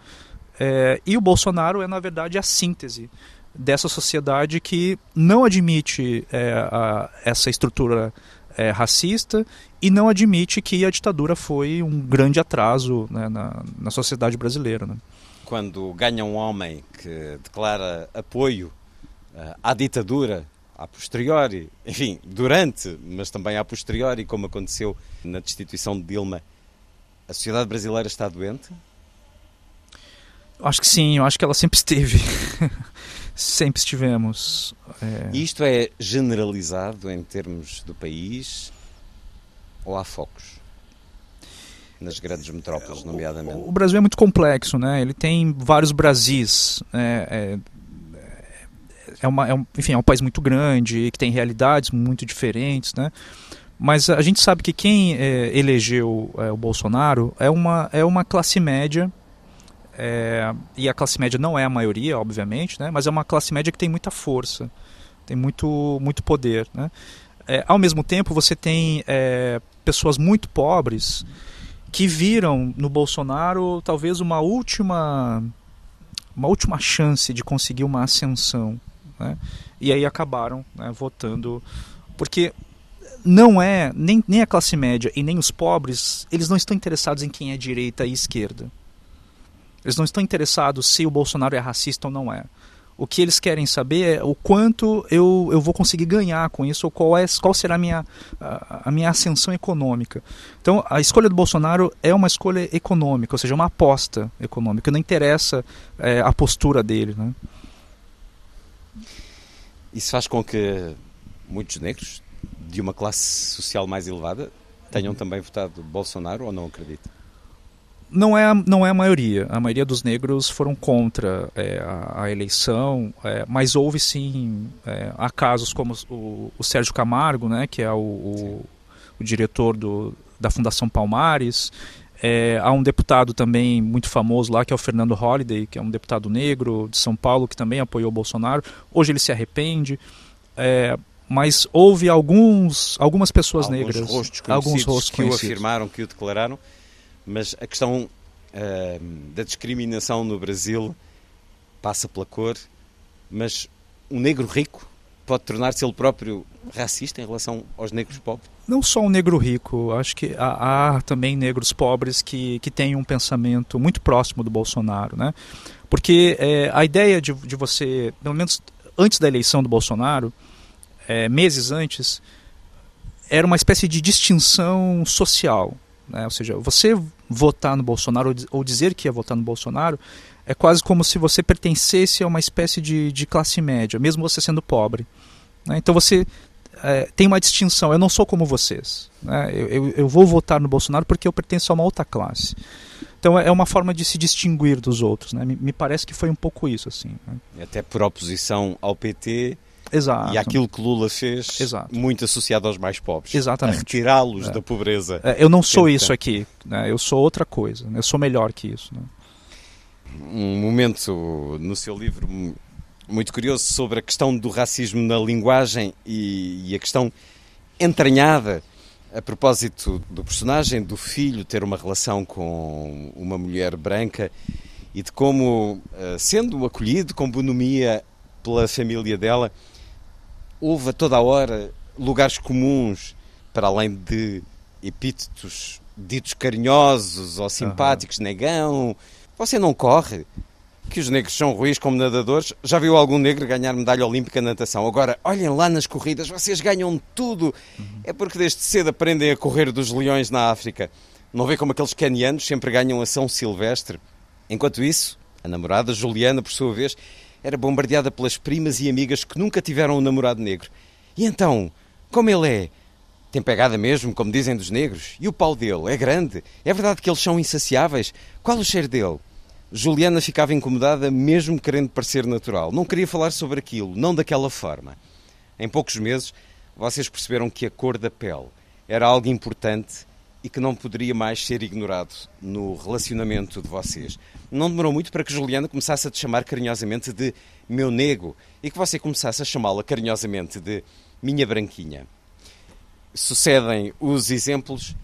e o Bolsonaro é, na verdade, a síntese dessa sociedade que não admite é, a, essa estrutura é, racista e não admite que a ditadura foi um grande atraso né, na, na sociedade brasileira. Né? Quando ganha um homem que declara apoio uh, à ditadura, a posteriori, enfim, durante, mas também a posteriori, como aconteceu na destituição de Dilma, a sociedade brasileira está doente? Acho que sim, eu acho que ela sempre esteve. sempre estivemos. É... Isto é generalizado em termos do país ou há focos? Nas grandes metrópoles, nomeadamente. O, Brasil é muito complexo, né? Ele tem vários Brasis. Né? É, é, uma, é um, enfim, é um país muito grande, que tem realidades muito diferentes, né? Mas a gente sabe que quem é, elegeu é, o Bolsonaro é uma, é uma classe média é, e a classe média não é a maioria, obviamente, né? mas é uma classe média que tem muita força, tem muito, muito poder. Né? É, ao mesmo tempo, você tem é, pessoas muito pobres que viram no Bolsonaro talvez uma última, uma última chance de conseguir uma ascensão. Né? E aí acabaram né, votando. Porque não é, nem, nem a classe média e nem os pobres, eles não estão interessados em quem é direita e esquerda. Eles não estão interessados se o Bolsonaro é racista ou não é. O que eles querem saber é o quanto eu, eu vou conseguir ganhar com isso, ou qual, é, qual será a minha, a, a minha ascensão econômica. Então, a escolha do Bolsonaro é uma escolha econômica, ou seja, uma aposta econômica. Não interessa é, a postura dele. Né? Isso faz com que muitos negros de uma classe social mais elevada tenham também votado Bolsonaro ou não acredita? Não é, não é a maioria. A maioria dos negros foram contra é, a, a, eleição, é, mas houve sim é, há casos como o, o, Sérgio Camargo, né, que é o, o, o diretor do, da Fundação Palmares. É, há um deputado também muito famoso lá, que é o Fernando Holliday, que é um deputado negro de São Paulo, que também apoiou o Bolsonaro. Hoje ele se arrepende. É, mas houve alguns, algumas pessoas alguns negras, rostos alguns rostos que o afirmaram, que o declararam mas a questão uh, da discriminação no Brasil passa pela cor, mas um negro rico pode tornar-se ele próprio racista em relação aos negros pobres? Não só um negro rico, acho que há, há, também negros pobres que, que têm um pensamento muito próximo do Bolsonaro, né? Porque é, a ideia de, de você, pelo menos antes da eleição do Bolsonaro, é, meses antes, era uma espécie de distinção social. Né? Ou seja, você votar no Bolsonaro ou dizer que ia votar no Bolsonaro é quase como se você pertencesse a uma espécie de, de classe média, mesmo você sendo pobre. Né? Então você é, tem uma distinção. Eu não sou como vocês. Né? Eu, eu, eu, vou votar no Bolsonaro porque eu pertenço a uma outra classe. Então é uma forma de se distinguir dos outros. Né? Me, me parece que foi um pouco isso. assim. Né? Até por oposição ao PT Exato. E aquilo que Lula fez, Exato. muito associado aos mais pobres. Exatamente. retirá-los é. da pobreza. É, eu não sou isso aqui, né? eu sou outra coisa, né? eu sou melhor que isso. Né? Um momento no seu livro muito curioso sobre a questão do racismo na linguagem e, e a questão entranhada a propósito do personagem, do filho ter uma relação com uma mulher branca e de como, eh, sendo acolhido com bonomia pela família dela, houve a toda a hora lugares comuns, para além de epítetos ditos carinhosos ou simpáticos, uhum. negão. Você não corre? que os negros são ruins como nadadores. Já viu algum negro ganhar medalha olímpica na natação? Agora, olhem lá nas corridas, vocês ganham tudo. É porque desde cedo aprendem a correr dos leões na África. Não vê como aqueles canianos sempre ganham a São Silvestre? Enquanto isso, a namorada, Juliana, por sua vez, era bombardeada pelas primas e amigas que nunca tiveram um namorado negro. E então, como ele é? Tem pegada mesmo, como dizem dos negros? E o pau dele? É grande? É verdade que eles são insaciáveis? Qual o cheiro dele? Juliana ficava incomodada, mesmo querendo parecer natural. Não queria falar sobre aquilo, não daquela forma. Em poucos meses, vocês perceberam que a cor da pele era algo importante e que não poderia mais ser ignorado no relacionamento de vocês. Não demorou muito para que Juliana começasse a te chamar carinhosamente de meu nego e que você começasse a chamá-la carinhosamente de minha branquinha. Sucedem os exemplos.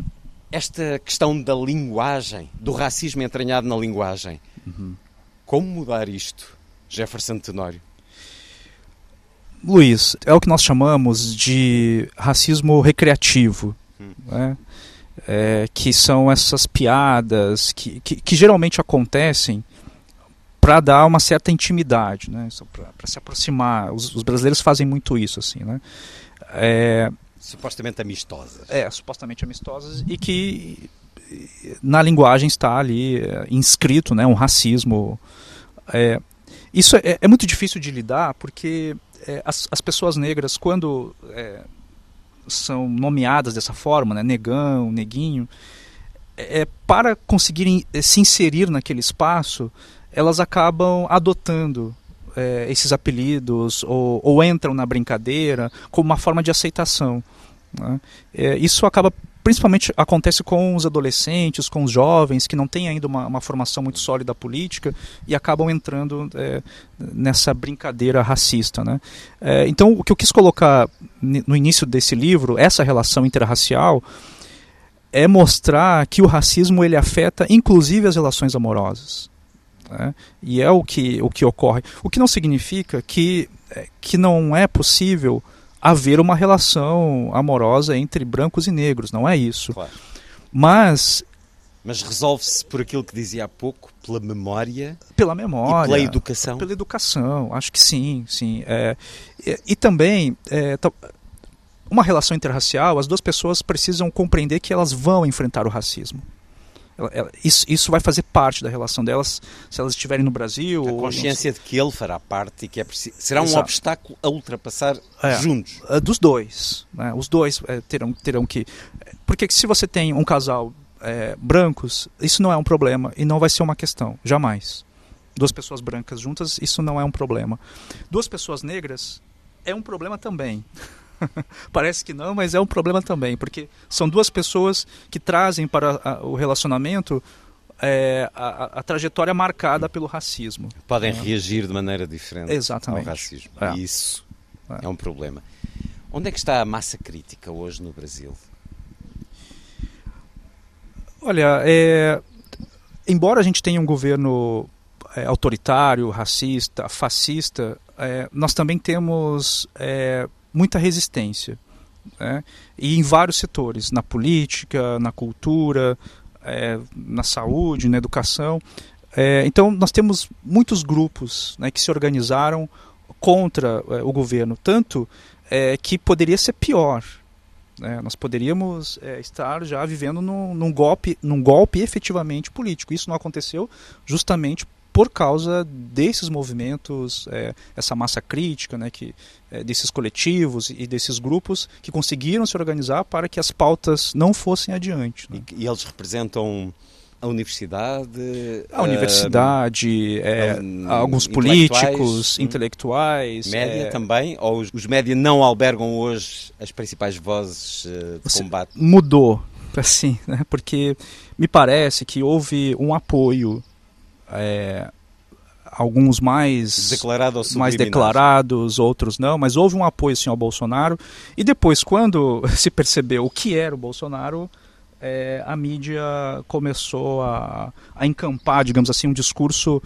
Esta questão da linguagem, do racismo entranhado na linguagem. Uhum. Como mudar isto, Jefferson Tenório? Luiz, é o que nós chamamos de racismo recreativo. Né? É, que são essas piadas que, que, que geralmente acontecem para dar uma certa intimidade, né? para se aproximar. Os, os, brasileiros fazem muito isso, assim, né? É, supostamente amistosas. É, supostamente amistosas e que na linguagem está ali é, inscrito, né, um racismo. É, isso é, é, muito difícil de lidar porque é, as, as, pessoas negras, quando é, são nomeadas dessa forma, né, negão, neguinho, é, para conseguirem se inserir naquele espaço, elas acabam adotando é, esses apelidos ou, ou, entram na brincadeira como uma forma de aceitação. Né? É, isso acaba principalmente acontece com os adolescentes, com os jovens que não têm ainda uma, uma formação muito sólida política e acabam entrando é, nessa brincadeira racista. Né? É, então, o que eu quis colocar no início desse livro, essa relação interracial, é mostrar que o racismo ele afeta inclusive as relações amorosas. Né? E é o que, o que ocorre. O que não significa que, é, que não é possível haver uma relação amorosa entre brancos e negros, não é isso. Claro. Mas mas resolve-se por aquilo que dizia há pouco, pela memória, pela memória, pela educação. Pela educação, acho que sim, sim. É, e, e, também é, uma relação interracial, as duas pessoas precisam compreender que elas vão enfrentar o racismo. Ela, ela, isso, isso vai fazer parte da relação delas se elas estiverem no Brasil. A consciência de que ele fará parte e que é preciso. Será um Exato. obstáculo a ultrapassar é, juntos. Dos dois. Né? Os dois é, terão, terão que. Porque se você tem um casal é, brancos, isso não é um problema e não vai ser uma questão, jamais. Duas pessoas brancas juntas, isso não é um problema. Duas pessoas negras é um problema também. Parece que não, mas é um problema também, porque são duas pessoas que trazem para a, o relacionamento é, a, a, trajetória marcada pelo racismo. Podem é. reagir de maneira diferente Exatamente. ao racismo. É. Isso é. é um problema. Onde é que está a massa crítica hoje no Brasil? Olha, é, embora a gente tenha um governo é, autoritário, racista, fascista, nós também temos muita resistência. Né? E em vários setores, na política, na cultura, é, na saúde, na educação. É, então, nós temos muitos grupos né, que se organizaram contra é, o governo, tanto é, que poderia ser pior. Né? Nós poderíamos é, estar já vivendo num, num, golpe, num golpe efetivamente político. Isso não aconteceu justamente por causa desses movimentos, é, essa massa crítica, né, que, é, desses coletivos e desses grupos que conseguiram se organizar para que as pautas não fossem adiante. Né? E, e, eles representam a universidade, a universidade, é, alguns políticos, hum, intelectuais, média também, ou os, os média não albergam hoje as principais vozes uh, de combate? Mudou, assim, né? porque me parece que houve um apoio é, alguns mais Declarado mais declarados, outros não, mas houve um apoio sim ao Bolsonaro. E depois, quando se percebeu o que era o Bolsonaro, é, a mídia começou a, a encampar, digamos assim, um discurso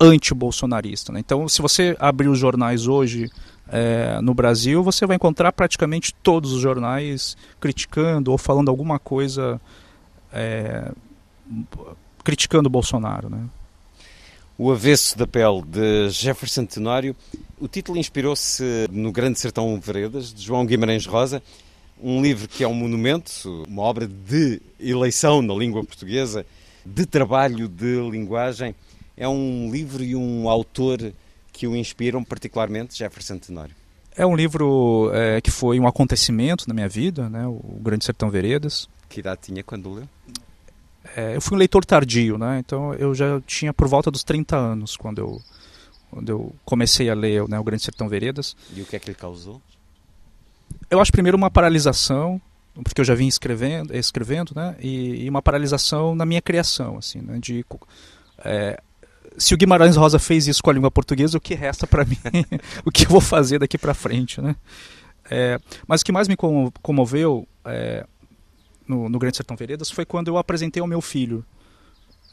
anti-bolsonarista. Né? Então, se você abrir os jornais hoje é, no Brasil, você vai encontrar praticamente todos os jornais criticando ou falando alguma coisa é, criticando o Bolsonaro. Né? O Avesso da Pele, de Jefferson Tenório. O título inspirou-se no Grande Sertão Veredas, de João Guimarães Rosa, um livro que é um monumento, uma obra de eleição na língua portuguesa, de trabalho de linguagem. É um livro e um autor que o inspiram particularmente, Jefferson Tenório. É um livro é, que foi um acontecimento na minha vida, né? o Grande Sertão Veredas. Que idade tinha quando leu? É, eu fui um leitor tardio, né? então eu já tinha por volta dos 30 anos quando eu, quando eu comecei a ler né, o Grande Sertão Veredas. E o que é que ele causou? Eu acho primeiro uma paralisação, porque eu já vim escrevendo, escrevendo né? e, e uma paralisação na minha criação, assim, né? de é, se o Guimarães Rosa fez isso com a língua portuguesa, o que resta para mim? o que eu vou fazer daqui para frente, né? É, mas o que mais me comoveu é, no, no, Grande Sertão Veredas foi quando eu apresentei ao meu filho,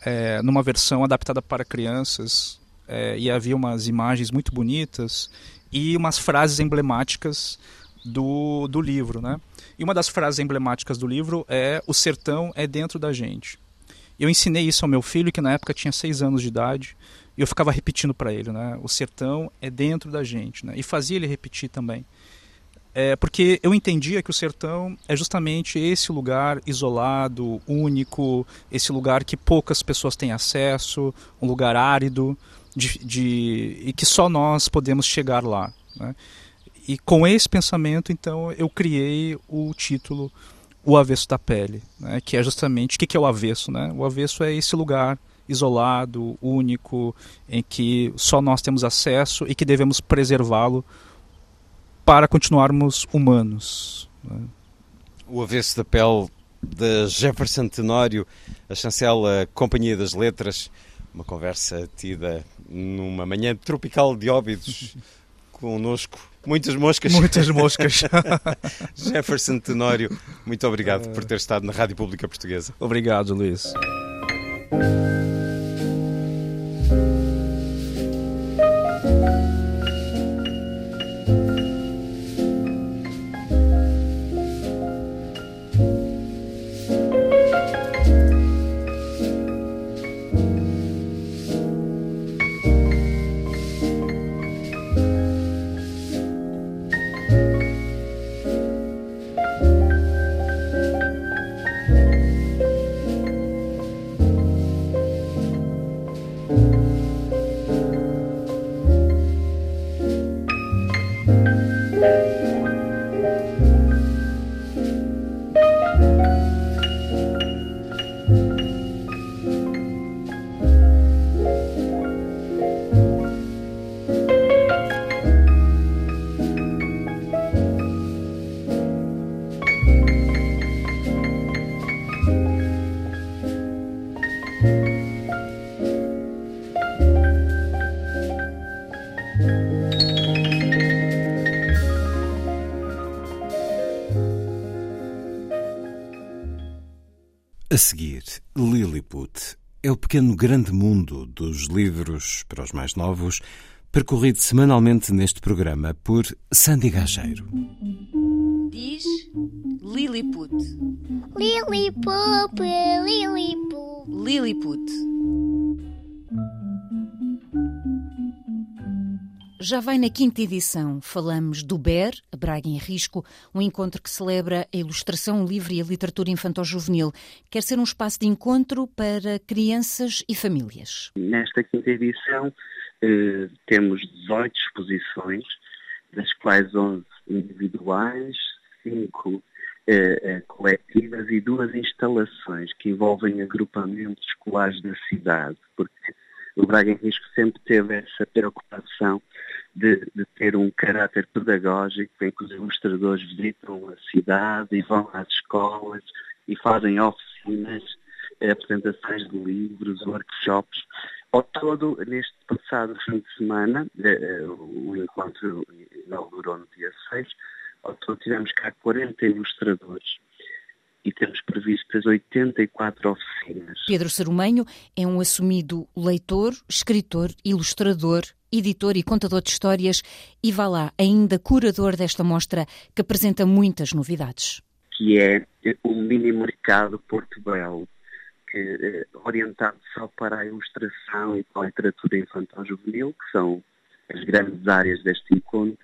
é, numa versão adaptada para crianças, é, e havia umas imagens muito bonitas e umas frases emblemáticas do, do livro, né? E uma das frases emblemáticas do livro é: O sertão é dentro da gente. Eu ensinei isso ao meu filho, que na época tinha seis anos de idade, e eu ficava repetindo para ele, né? O sertão é dentro da gente, né? E fazia ele repetir também. É, porque eu entendia que o sertão é justamente esse lugar isolado, único, esse lugar que poucas pessoas têm acesso, um lugar árido, de, de, e que só nós podemos chegar lá. Né? E com esse pensamento, então, eu criei o título o avesso da pele, né? que é justamente o que é o avesso. Né? O avesso é esse lugar isolado, único, em que só nós temos acesso e que devemos preservá-lo para continuarmos humanos. Né? O avesso da pele de Jefferson Tenório, a chancela Companhia das Letras, uma conversa tida numa manhã tropical de óbidos conosco Muitas moscas. Muitas moscas. Jefferson Tenório, muito obrigado por ter estado na Rádio Pública Portuguesa. Obrigado, Luís. Pequeno grande mundo dos livros para os mais novos, percorrido semanalmente neste programa por Sandy Gageiro. Diz Lilliput. Lilliput, Lilliput. Lilliput. Já vai na quinta edição. Falamos do BER, Braga em Risco, um encontro que celebra a ilustração livre e a literatura infantil-juvenil. Quer ser um espaço de encontro para crianças e famílias. Nesta quinta edição eh, temos 18 exposições, das quais 11 individuais, 5 eh, eh, coletivas e duas instalações que envolvem agrupamentos escolares da cidade, porque o Braga em Risco sempre teve essa preocupação de, de, ter um caráter pedagógico em que os ilustradores visitam a cidade e vão às escolas e fazem oficinas, eh, apresentações de livros, workshops. Ao todo, neste passado fim de semana, eh, eh, o encontro inaugurou no dia 6, ao todo tivemos cá 40 ilustradores e temos previstas 84 oficinas. Pedro Sarumenho é um assumido leitor, escritor, ilustrador, editor e contador de histórias e vá lá, ainda curador desta mostra que apresenta muitas novidades. Que é o mini mercado Porto Belo, que eh, orientado só para a ilustração e para a literatura infantil-juvenil, que são as grandes áreas deste encontro,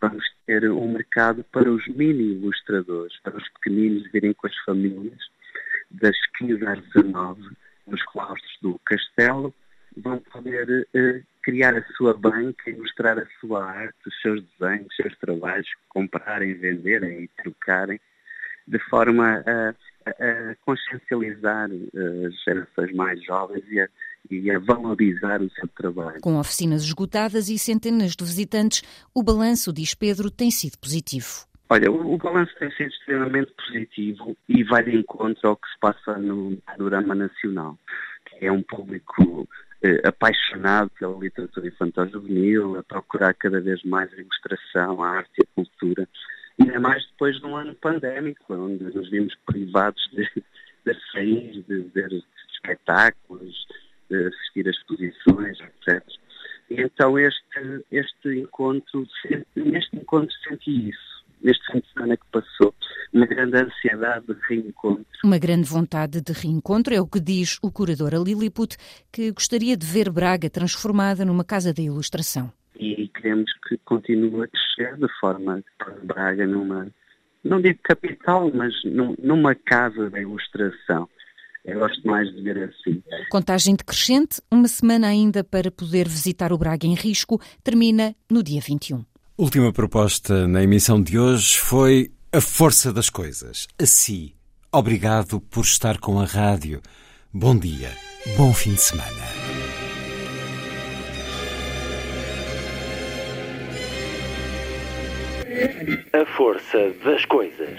vamos ter um mercado para os mini ilustradores, para os pequeninos virem com as famílias, das 15 às 19, nos claustros do Castelo, vão poder eh, criar a sua banca, ilustrar a sua arte, os seus desenhos, os seus trabalhos, comprarem, venderem e trocarem, de forma a, a, a consciencializar eh, as gerações mais jovens e a, e a valorizar o seu trabalho. Com oficinas esgotadas e centenas de visitantes, o balanço, diz Pedro, tem sido positivo. Olha, o, o balanço tem sido extremamente positivo e vai de encontro ao que se passa no panorama nacional. É um público eh, apaixonado pela literatura infantil juvenil, a procurar cada vez mais a ilustração, a arte e a cultura. Ainda mais depois de um ano pandémico, onde nos vimos privados de, de sair, de ver espetáculos, assistir a exposições, etc. E então este, este encontro, neste encontro senti isso, neste fim de semana que passou uma grande ansiedade de reencontro. Uma grande vontade de reencontro é o que diz o curador a Lilliput, que gostaria de ver Braga transformada numa casa da ilustração. E queremos que continue a crescer de forma para Braga numa, não digo capital, mas numa casa da ilustração. Eu gosto mais de ver assim. Contagem decrescente, uma semana ainda para poder visitar o Braga em risco, termina no dia 21. Última proposta na emissão de hoje foi a força das coisas. Assim, obrigado por estar com a rádio. Bom dia, bom fim de semana. A força das coisas.